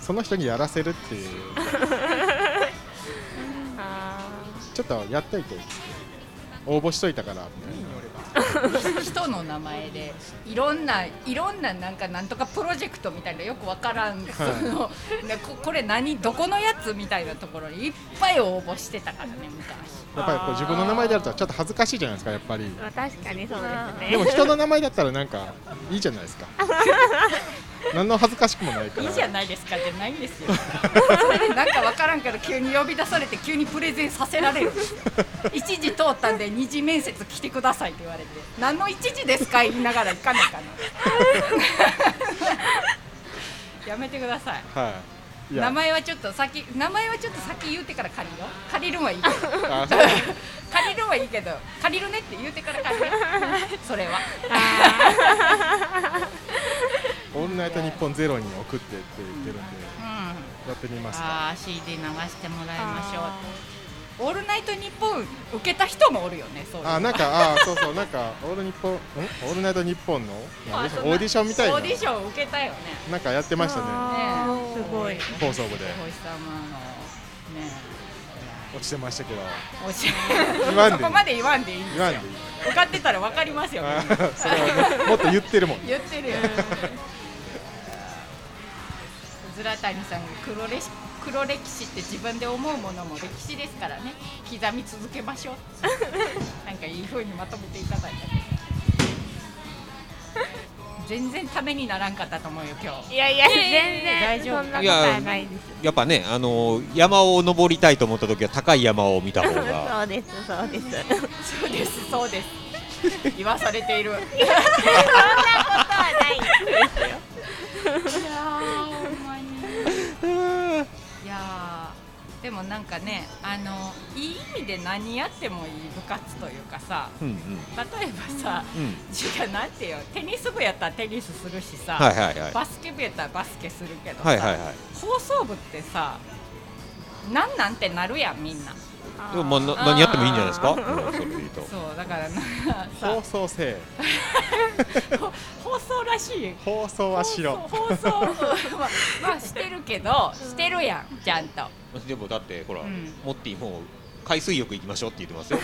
その人にやらせるっていう。ちょっとやっといて。応募しといたから 人の名前でいろんないろんななんかなんとかプロジェクトみたいなよくわからん、そのねここれ何どこのやつみたいなところにいっぱい応募してたからね昔。やっぱりこう自分の名前でやるとちょっと恥ずかしいじゃないですかやっぱり。まあ確かにそうですね。でも人の名前だったらなんかいいじゃないですか 何の恥ずかしくもないから。いいじゃないですかじゃないんですよ。それでなんかわからんけど急に呼び出されて急にプレゼンさせられる。一時通ったんで二次面接来てくださいって言われて。何の一時ですか言いながら行かないかな。やめてください。はい。名前はちょっと先名前はちょっと先言うてから借りよう。借りるんはいいけど。借りるんはいいけど。借りるねって言うてから借りるそれはオールナイトニッポンゼロに送ってって言ってるんでうんやってみますか。ああ CD 流してもらいましょう。オールナイトニッポン受けた人もおるよねそういうあなんかあそうそうなんかオールニッポンん？オールナイトニッポンのオーディションみたいな。オーディション受けたよね。なんかやってましたね。すごい。放送部で。お星様のね。落ちてましたけど。おし言わんでいい。そこまで言わんでいいんですよ。言わんでいい。受かってたらわかりますよ。それはももっと言ってるもん。言ってるよズラ谷さんが黒歴史黒歴史って自分で思うものも歴史ですからね。刻み続けましょう。なんかいい風にまとめていただいたけど全然ためにならんかったと思うよ今日。いやいや全大丈夫。然そんなことはないです。やっぱねあの山を登りたいと思った時は高い山を見た方が。そうですそうです。そうですそうです。言わされている。いやはないですよ。ー。ほでもなんかねあのいい意味で何やってもいい部活というかさうんうん。例えばさうん。なんていうのテニス部やったらテニスするしさ、はいはいはい。バスケ部やったらバスケするけどさ、はいはいはい。放送部ってさなんなんてなるやんみんなでもまあな何やってもいいんじゃないですか、うんそうだから放送せ放送らしい。放送はしろ。放送まあまあしてるけどしてるやんちゃんと。でもだってほら、うん。モッティもう海水浴行きましょうって言ってますよ。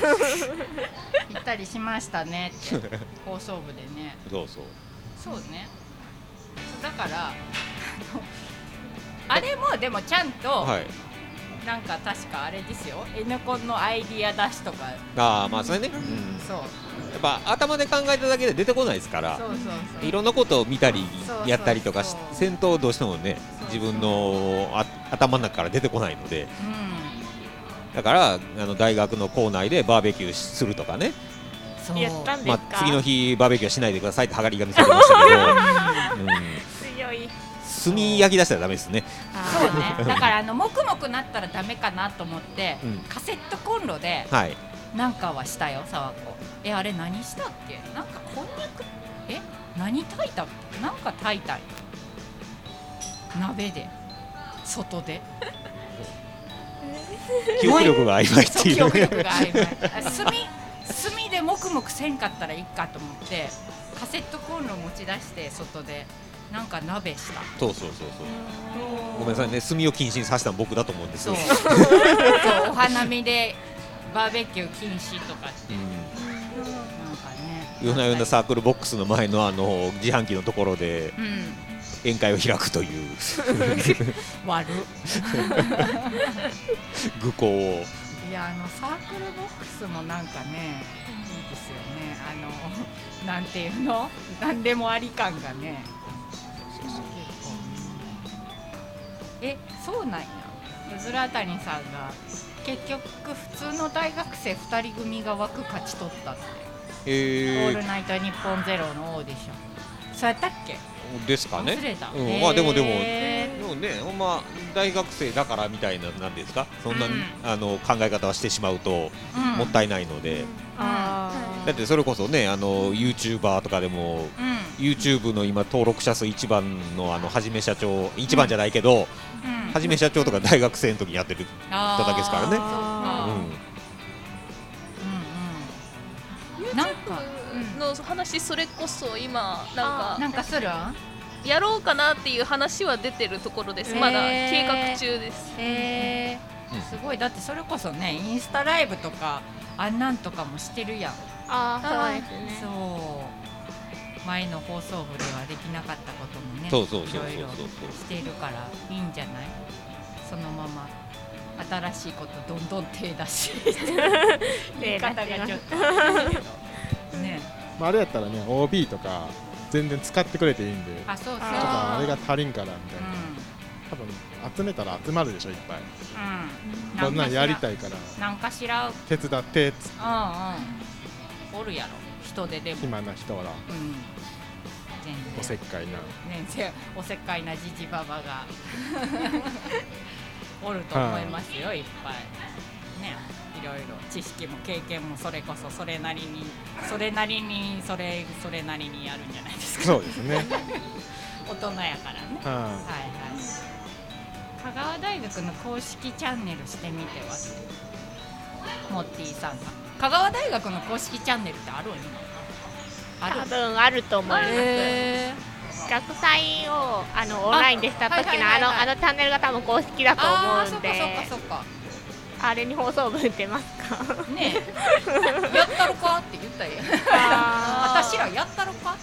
行ったりしましたね放送部でね。そうそう。そうね。だからあれもでもちゃんと、はいなんか確かあれですよ。N コンのアイディア出しとか。ああまあそれね、うん、そう。やっぱ頭で考えただけで出てこないですから。そうそうそう。いろんなことを見たりやったりとか戦闘どうしてもね自分のあ頭の中から出てこないので。うん。だからあの大学の校内でバーベキューするとかね、そう。言ったんですか、まあ、次の日バーベキューはしないでくださいってはがり紙されましたけど、うん、炭焼き出したらダメですね。そうね。だからあのもくもくなったらダメかなと思って、うん。カセットコンロではい。なんかはしたよ沢子。えあれ何したっけ？なんかこんにゃくえ？何炊いたなんか炊いた鍋で。外で。記憶力が曖昧っていう。記憶力が曖昧。あ炭炭でもくもくせんかったらいいかと思ってカセットコンロ持ち出して外でなんか鍋した。そうそうそうそう。ごめんなさいね炭を禁止にさせたの僕だと思うんですそう。よ そう。お花見でバーベキュー禁止とかって。うん。なんかね。夜な夜なサークルボックスの前のあの自販機のところでうん。宴会を開くという。悪 愚行を。いやあのサークルボックスもなんかねいいですよね。あのなんていうの？なんでもあり感がねえそうなんや。うずら谷さんが結局普通の大学生2人組が枠勝ち取ったって「オーえルナイトニッポンゼロのオーディション。そうやったっけ？ー、ですかね。うん、まあでもでもへでもねほんま大学生だからみたいななんですか？そんな、うん。あの考え方はしてしまうともったいないので、あだってそれこそねあの YouTuber とかでもうん。YouTube の今登録者数一番のあのはじめ社長一番じゃないけど、うん。はじめ社長とか大学生の時にやってるあーだけですからね。そうん。うんうん。なんかの話それこそ今なんかなんかする？やろうかなっていう話は出てるところです。まだ計画中です。へえうん。すごい。だってそれこそねインスタライブとかあんなんとかもしてるやん。あーそうですね。そう。前の放送部ではできなかったこともねそうそうそうそういろいろそうしてるからいいんじゃない？そのまま。新しいことどんどん手出し。言い方がちょっとね。まあ、あれやったらね OB とか全然使ってくれていいんで。ちょあそうそう。っとあれが足りんからみたいな。う多分集めたら集まるでしょいっぱい。んうん。こんなんやりいたいから。なんかしらうん手伝って。っつってうん。おるやろ。人ででも。暇な人は。うん。おせっかいな。ね、せおせっかいなじじばばが。おると思いますよ、いっぱい。ねいろいろ知識も経験もそれこそそれなりにそれなりにそれそれなりにやるんじゃないですか。そうですね。大人やからね。ははい。はい香川大学の公式チャンネルしてみてはモッティさんが。香川大学の公式チャンネルってあるんある？多分あると思います、へ学祭をあのオンラインでした時のはいはいはいはい。あのあのチャンネルが多分公式だとあ思あーそっかうんでそっかそっかあれに放送部出ますか？ねえ。やったろかって言ったらええやん。あー。私らやったろか？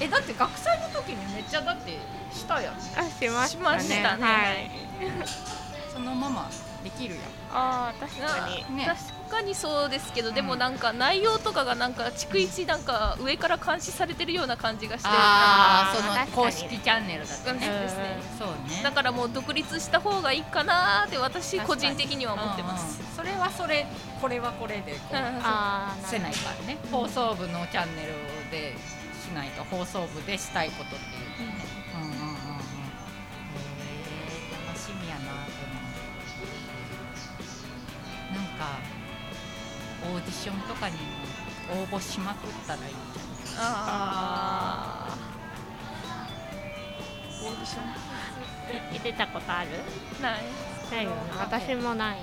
えだって学祭の時にめっちゃだってしたやん。あしまししたまね。したね。はい。そのままできるやん。あー確かに。ね確かにそうですけど、うん。でもなんか内容とかがなんか逐一なんか上から監視されてるような感じがして。ああその公式チャンネルだとね。うんですね。そうね。だからもう独立した方がいいかなーって私個人的には思ってます、うんうん。それはそれこれはこれでこううん。あーせないからね。放送部のチャンネルでしないと放送部でしたいことっていうね。うんうんうんうん。楽しみやなでもなんかオーディションとかにも応募しまくったらいいんじゃないあー。オーディショえ出たことある？ンない。ないよね。私もない。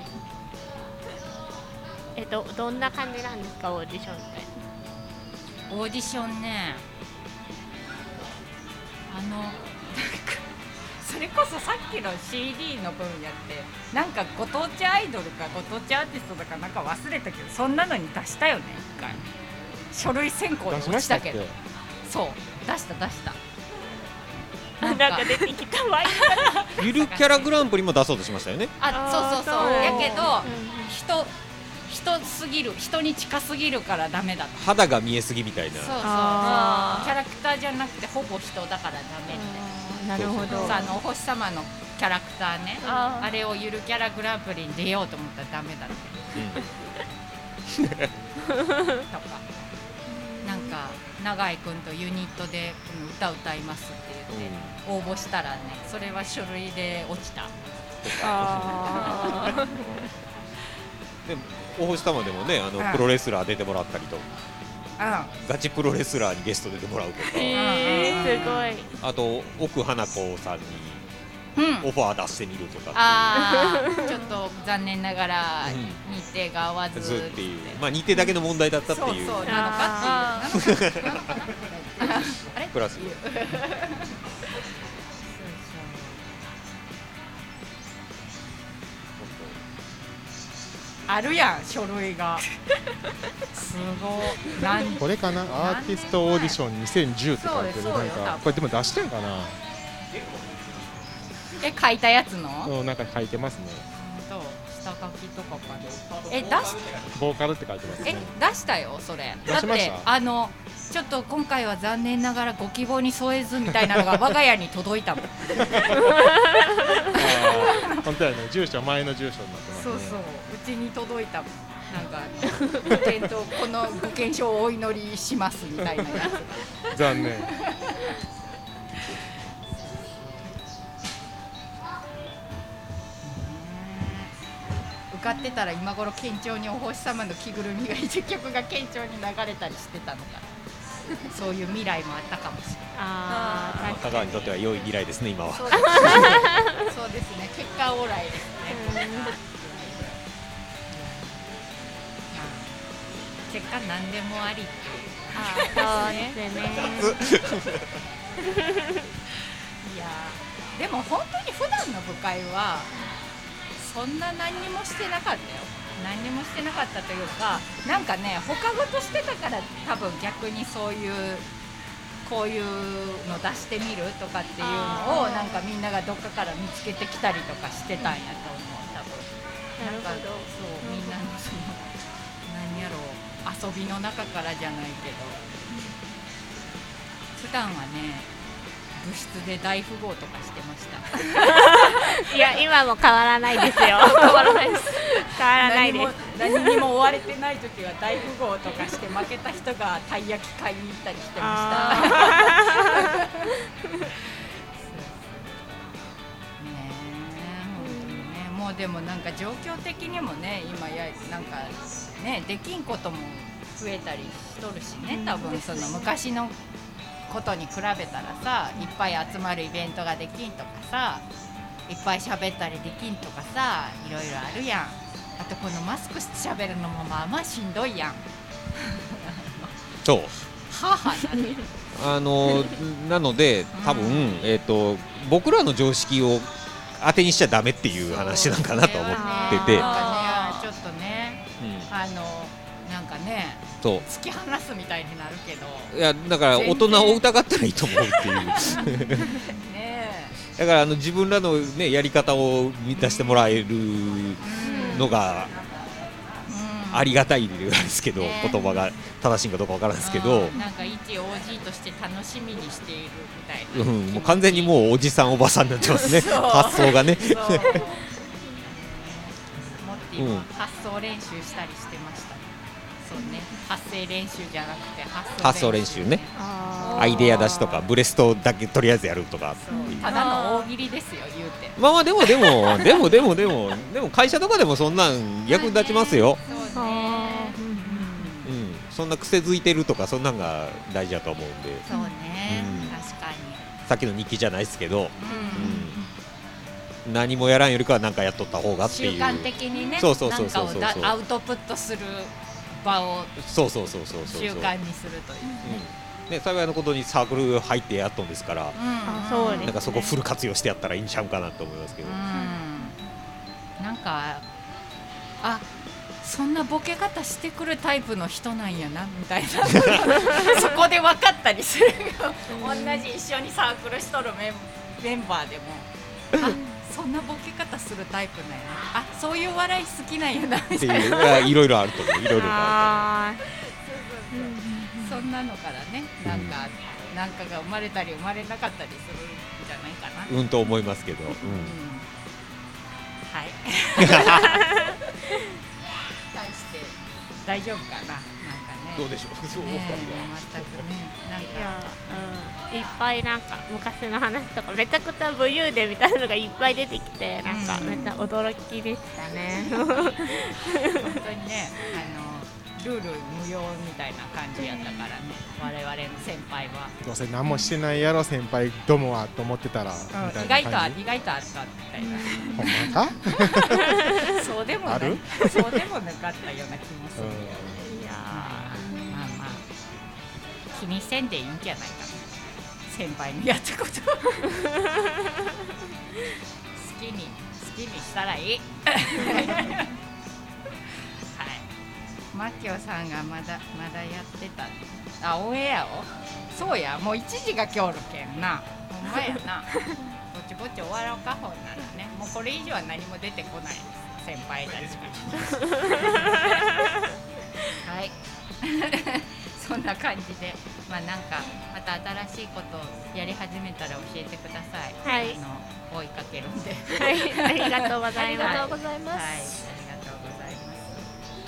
えっとどんな感じなんですかオーディションって？オーディションねあのなんかそれこそさっきの CD の分やってなんかご当地アイドルかご当地アーティストだかなんか忘れたけどそんなのに出したよね一回。書類選考で出し落ちたけど。そう出した出した。なんか出てきたわい ゆるキャラグランプリも出そうとしましたよねあそうそうそう。やけどうん人人すぎる人に近すぎるからダメだった。肌が見えすぎみたいな。そうそうそう。キャラクターじゃなくてほぼ人だからダメってなるほど。さあのお星様のキャラクターね。あー。あれをゆるキャラグランプリに出ようと思ったらダメだって。とか。なんか永井君とユニットでうん歌歌いますって言って応募したらねそれは書類で落ちた。あ で大星様でもねあの、うんプロレスラー出てもらったりと。うガチプロレスラーにゲスト出てもらうとか、ーえー、すごい。あと奥花子さんにうん。オファー出してみるとかあーちょっと残念ながらうん。日程が合わず。ずっていう。まあ日程だけの問題だったっていう。そうなのかっていう。プラス あるやん書類が。すごい。これかな？アーティストオーディション2010って書いてる。なんかこれでも出してんかな？え書いたやつの？うんなんか書いてますね。と下書きとかかでえ出しボーカルって書いてますえね出したよそれ。出しました？だってあのちょっと今回は残念ながらご希望に添えずみたいなのが 我が家に届いたもん。本当やね。住所前の住所になってますね。そうそう。うちに届いたもん。なんかあのご健闘このご健勝をお祈りしますみたいなやつ。残念受かってたら今頃県庁にお星様の着ぐるみがいて曲が県庁に流れたりしてたのかな。そういう未来もあったかもしれない。あ香川にとっては良い未来ですね今は。そうですね。ね。結果オーライですね。結果何でもありあーそうですね。いやーでも本当に普段の部会はそんな何にもしてなかったよ。何にもしてなかったというかなんかね他事してたから多分逆にそういうこういうの出してみるとかっていうのをなんかみんながどっかから見つけてきたりとかしてたんやと思う多分。なるほど。そうみんなのその何やろう遊びの中からじゃないけど。普段はね部室で大富豪とかしてました。いや今も変わらないですよ。変わらないです。変わらないです。何にも追われてない時は大富豪とかして負けた人がたい焼き買いに行ったりしてました。ね。ね。もうでもなんか状況的にもね今やなんかねできんことも増えたりしとるしね多分。その昔のことに比べたらさいっぱい集まるイベントができんとかさいっぱい喋ったりできんとかさいろいろあるやん。あとこのマスクして喋るのもまあまあしんどいやん。そう。はは。なあのなので多分、えっ、と僕らの常識を当てにしちゃダメっていう話なんかなと思ってて、なんかねちょっとねうん。あのなんかねそう突き放すみたいになるけど。いやだから大人を疑ったらいいと思うっていう。ねだからあの自分らの、ね、やり方を満たしてもらえるのがありがたいですけど、ね言葉が。正しいかどうかわからないですけど、うんなんか一 OG として楽しみにしているみたいな、うん、もう完全にもうおじさんおばさんになってますね。発想がね。発想練習したりしてました。そうね発声練習じゃなくて発発想練習ね。あアイデア出しとかブレストだけとりあえずやるとか。ただの大喜利ですよ言うて。まあまあでもでも でもでもでもでも会社とかでもそんなん役立ちますよ、そうね。うん、そんな癖づいてるとかそんなんが大事だと思うんで。そうね、うん確かに。さっきの日記じゃないですけど、うん。うん、何もやらんよりかは何かやっとった方がっていう。習慣的にねそうそうそうそうそう。アウトプットする場をそうそうそうそうそう。習慣にするといううんね、幸いのことにサークル入ってやっとんですから、うん。なんかそこフル活用してやったらいいんちゃうかなと思いますけど、うん。なんかあそんなボケ方してくるタイプの人なんやなみたいな。そこで分かったりするよ同じ一緒にサークルしとるメンメンバーでも。あそんなボケ方するタイプなんやな。あそういう笑い好きなんやな。みたいな。いろいろあると思う。いろいろああそんなのからねなんか、なんかが生まれたり生まれなかったりするんじゃないかな、るうんと思いますけど、うん。うん。はい。対して大丈夫かな、なんかね。どうでしょう。そうねえ全くね、なんか。や、うん、いっぱいなんか昔の話とかめちゃくちゃ武勇伝みたいなのがいっぱい出てきてなんかうんめっちゃ驚きでしたね。本当にね、あのルール無用みたいな感じやったからね。我々の先輩は、どうせ何もしてないやろ先輩どもはと思ってたら、みた意外とあいな感じ？意外とあったみたいな。ほんまか？そうでもなそうでもなかったような気もするうん。いやーまあまあ。気にせんでいいんじゃない？先輩のやったこと。好きに好きにしたらいい。はい。マキオさんがまだまだやってた。あオンエアを？そうや。もう1時が今日おるけんな。ほんまやな。ぼちぼち終わろうかほんならね。もうこれ以上は何も出てこないです。先輩たちが。はい。そんな感じでまあなんかまた新しいことをやり始めたら教えてくださいはいあの追いかけるんではい、ありがとうございます。ありがとうございます、はい、ありがとうございます。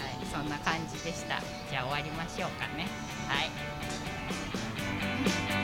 はい、そんな感じでした。じゃあ終わりましょうかね。はい。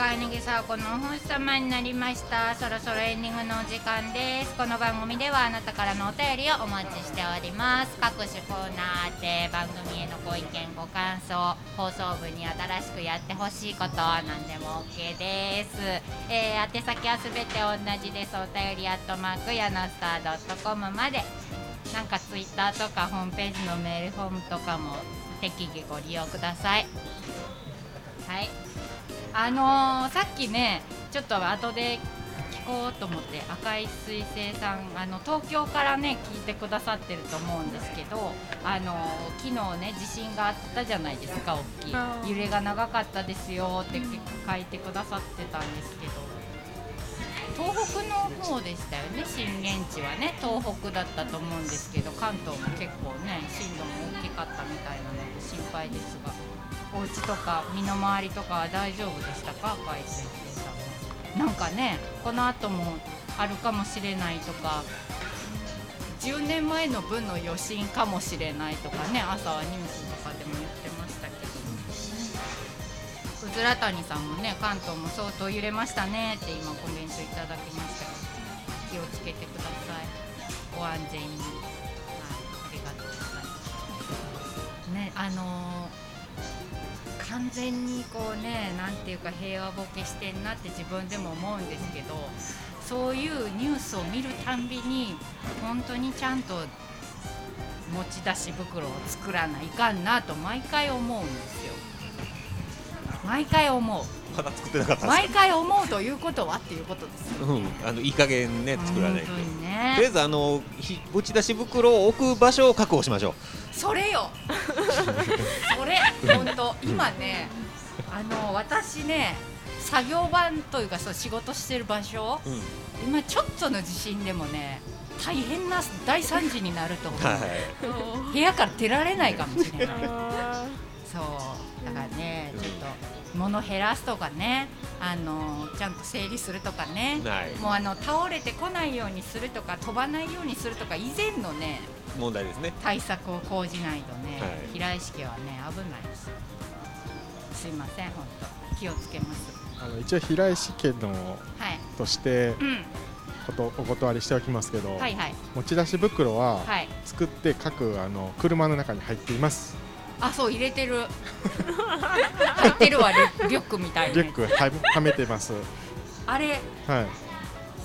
してきましたカーネギサーコのお星様になりました。そろそろエンディングのお時間です。この番組ではあなたからのお便りをお待ちしております。各種コーナーで番組へのご意見、ご感想、放送部に新しくやってほしいこと、何でも OK です。えー、宛先はすべて同じです。お便りアットマークやなスター .com まで。なんかツイッターとかホームページのメールフォームとかも適宜ご利用ください。はい。あのーさっきね、ちょっと後で聞こうと思って赤い彗星さんあの東京からね聞いてくださってると思うんですけど、あのー昨日ね地震があったじゃないですか大きい。揺れが長かったですよって書いてくださってたんですけど。東北の方でしたよね震源地はね。東北だったと思うんですけど関東も結構ね震度も大きかったみたいなので心配ですがお家とか身の回りとか大丈夫でしたか？赤井先生さんなんかねこの後もあるかもしれないとか10年前の分の余震かもしれないとかね朝はニュースとかでも言ってましたけど。うずら谷さんもね関東も相当揺れましたねって今コメントいただきましたけど気をつけてください。ご安全に。はいありがとうございます。ねあの完全にこうねなんていうか平和ボケしてんなって自分でも思うんですけどそういうニュースを見るたんびに本当にちゃんと持ち出し袋を作らないかんなと毎回思うんですよ。毎回思う。まだ作ってなかった毎回思うということはっていうことですよ。うん、あのいい加減ね作らないと。本当にとりねあえずあのひ持ち出し袋を置く場所を確保しましょそれよ。それ本当。今ねあの私ね作業場というかそう仕事してる場所。う、うん、今ちょっとの地震でもね大変な大惨事になると思う、はい。部屋から出られないかもしれない。あそう。だからねちょっと物減らすとかねあのちゃんと整理するとかね。はい。もうあの倒れてこないようにするとか飛ばないようにするとか以前のね問題ですね。対策を講じないとね、はい。平井式はね危ないです。すいません本当気をつけます。あの一応平石家のはい。としてうん。ことお断りしておきますけど、はいはい。持ち出し袋ははい。作って各あの車の中に入っていますあそう入れてる。入ってるわリュリュックみたいなやつリュックははめてます。あれはい。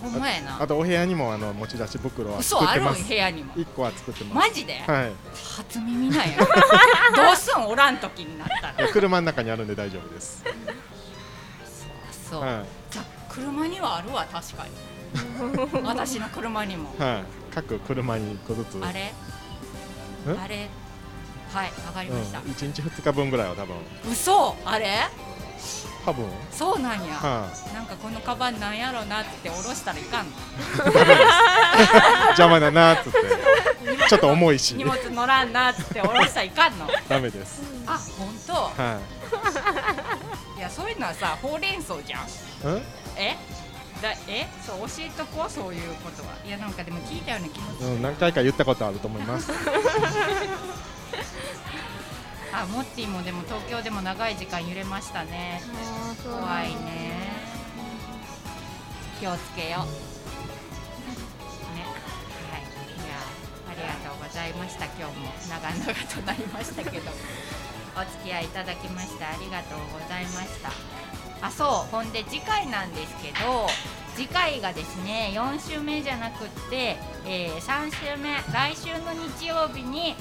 ほんまやな。あとお部屋にもあの持ち出し袋は作ってます。部屋にも。一個は作ってます。マジで、はい。初耳なんや。どうすん？おらん時になったら。車の中にあるんで大丈夫です。そう、はじゃ車にはあるわ確かに。私の車にも。い、はい、各車に一個ずつ。あれ？んあれ？はいわかりました、うん、1日2日分ぐらいは多分。嘘あれ？多分。そうなんや、はなんかこのカバンなんやろなって下ろしたらいかん 邪魔だなーっつって。ちょっと重いし。荷物乗らんなって下ろしたらいかんの。ダメです。あ本当？はい。やそういうのはさほうれん草じゃん。え？だえ？そう教えとこうそういうことは。いやなんかでも聞いたような気もする、うん、何回か言ったことあると思います。あモッティもでも東京でも長い時間揺れましたね。怖いね。気をつけよう。ね。はい。いやありがとうございました。今日も長々となりましたけど。お付き合いいただきましてありがとうございました。あそう。ほんで次回なんですけど次回がですね4週目じゃなくって、えー3週目。来週の日曜日に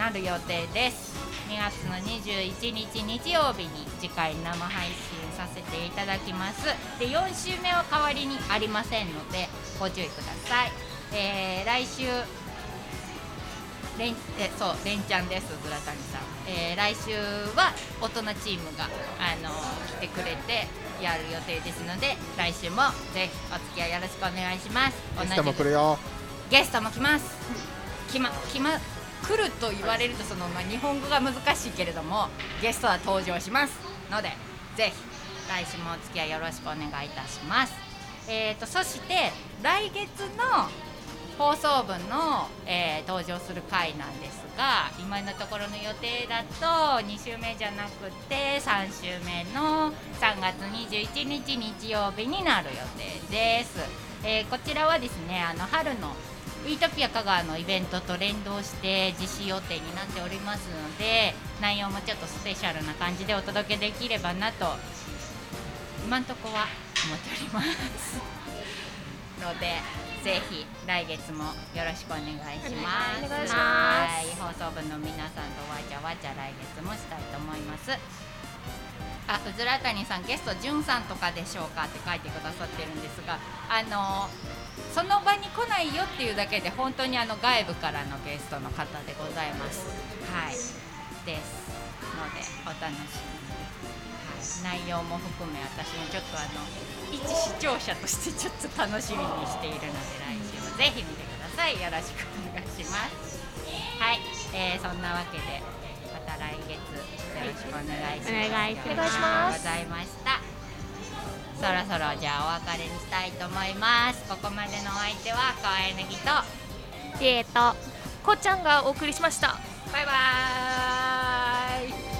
なる予定です。2月の21日日曜日に次回生配信させていただきます。で4週目は代わりにありませんのでご注意ください、えー来週れんえそうれんちゃんですずらたにさん、えー来週は大人チームがあの来てくれてやる予定ですので来週もぜひお付き合いよろしくお願いします。ゲストも来るよ。ゲストも来ます。来ま来ま来ると言われるとその、まあ、日本語が難しいけれどもゲストは登場しますのでぜひ来週もお付き合いよろしくお願いいたします。えー、とそして来月の放送分の、えー登場する回なんですが今のところの予定だと2週目じゃなくて3週目の3月21日日曜日になる予定です、えーこちらはですねあの春のイートピア香川のイベントと連動して実施予定になっておりますので内容もちょっとスペシャルな感じでお届けできればなと今んとこは思っております。のでぜひ来月もよろしくお願い。しますお願いします。はい。放送部の皆さんとわちゃわちゃ来月もしたいと思いますあうずらたにさんゲストじゅんさんとかでしょうかって書いてくださってるんですがあのその場に来ないよっていうだけで本当にあの外部からのゲストの方でございます。はい。ですのでお楽しみに、はい、内容も含め私もちょっとあの一視聴者としてちょっと楽しみにしているので来週もぜひ見てください。よろしくお願いします。はい、えーそんなわけでまた来月。ろしくお願いします、お願いしますありがとうございましたそろそろじゃあお別れにしたいと思います。ここまでのお相手は川柳とジェイとこうちゃんがお送りしました。バイバーイ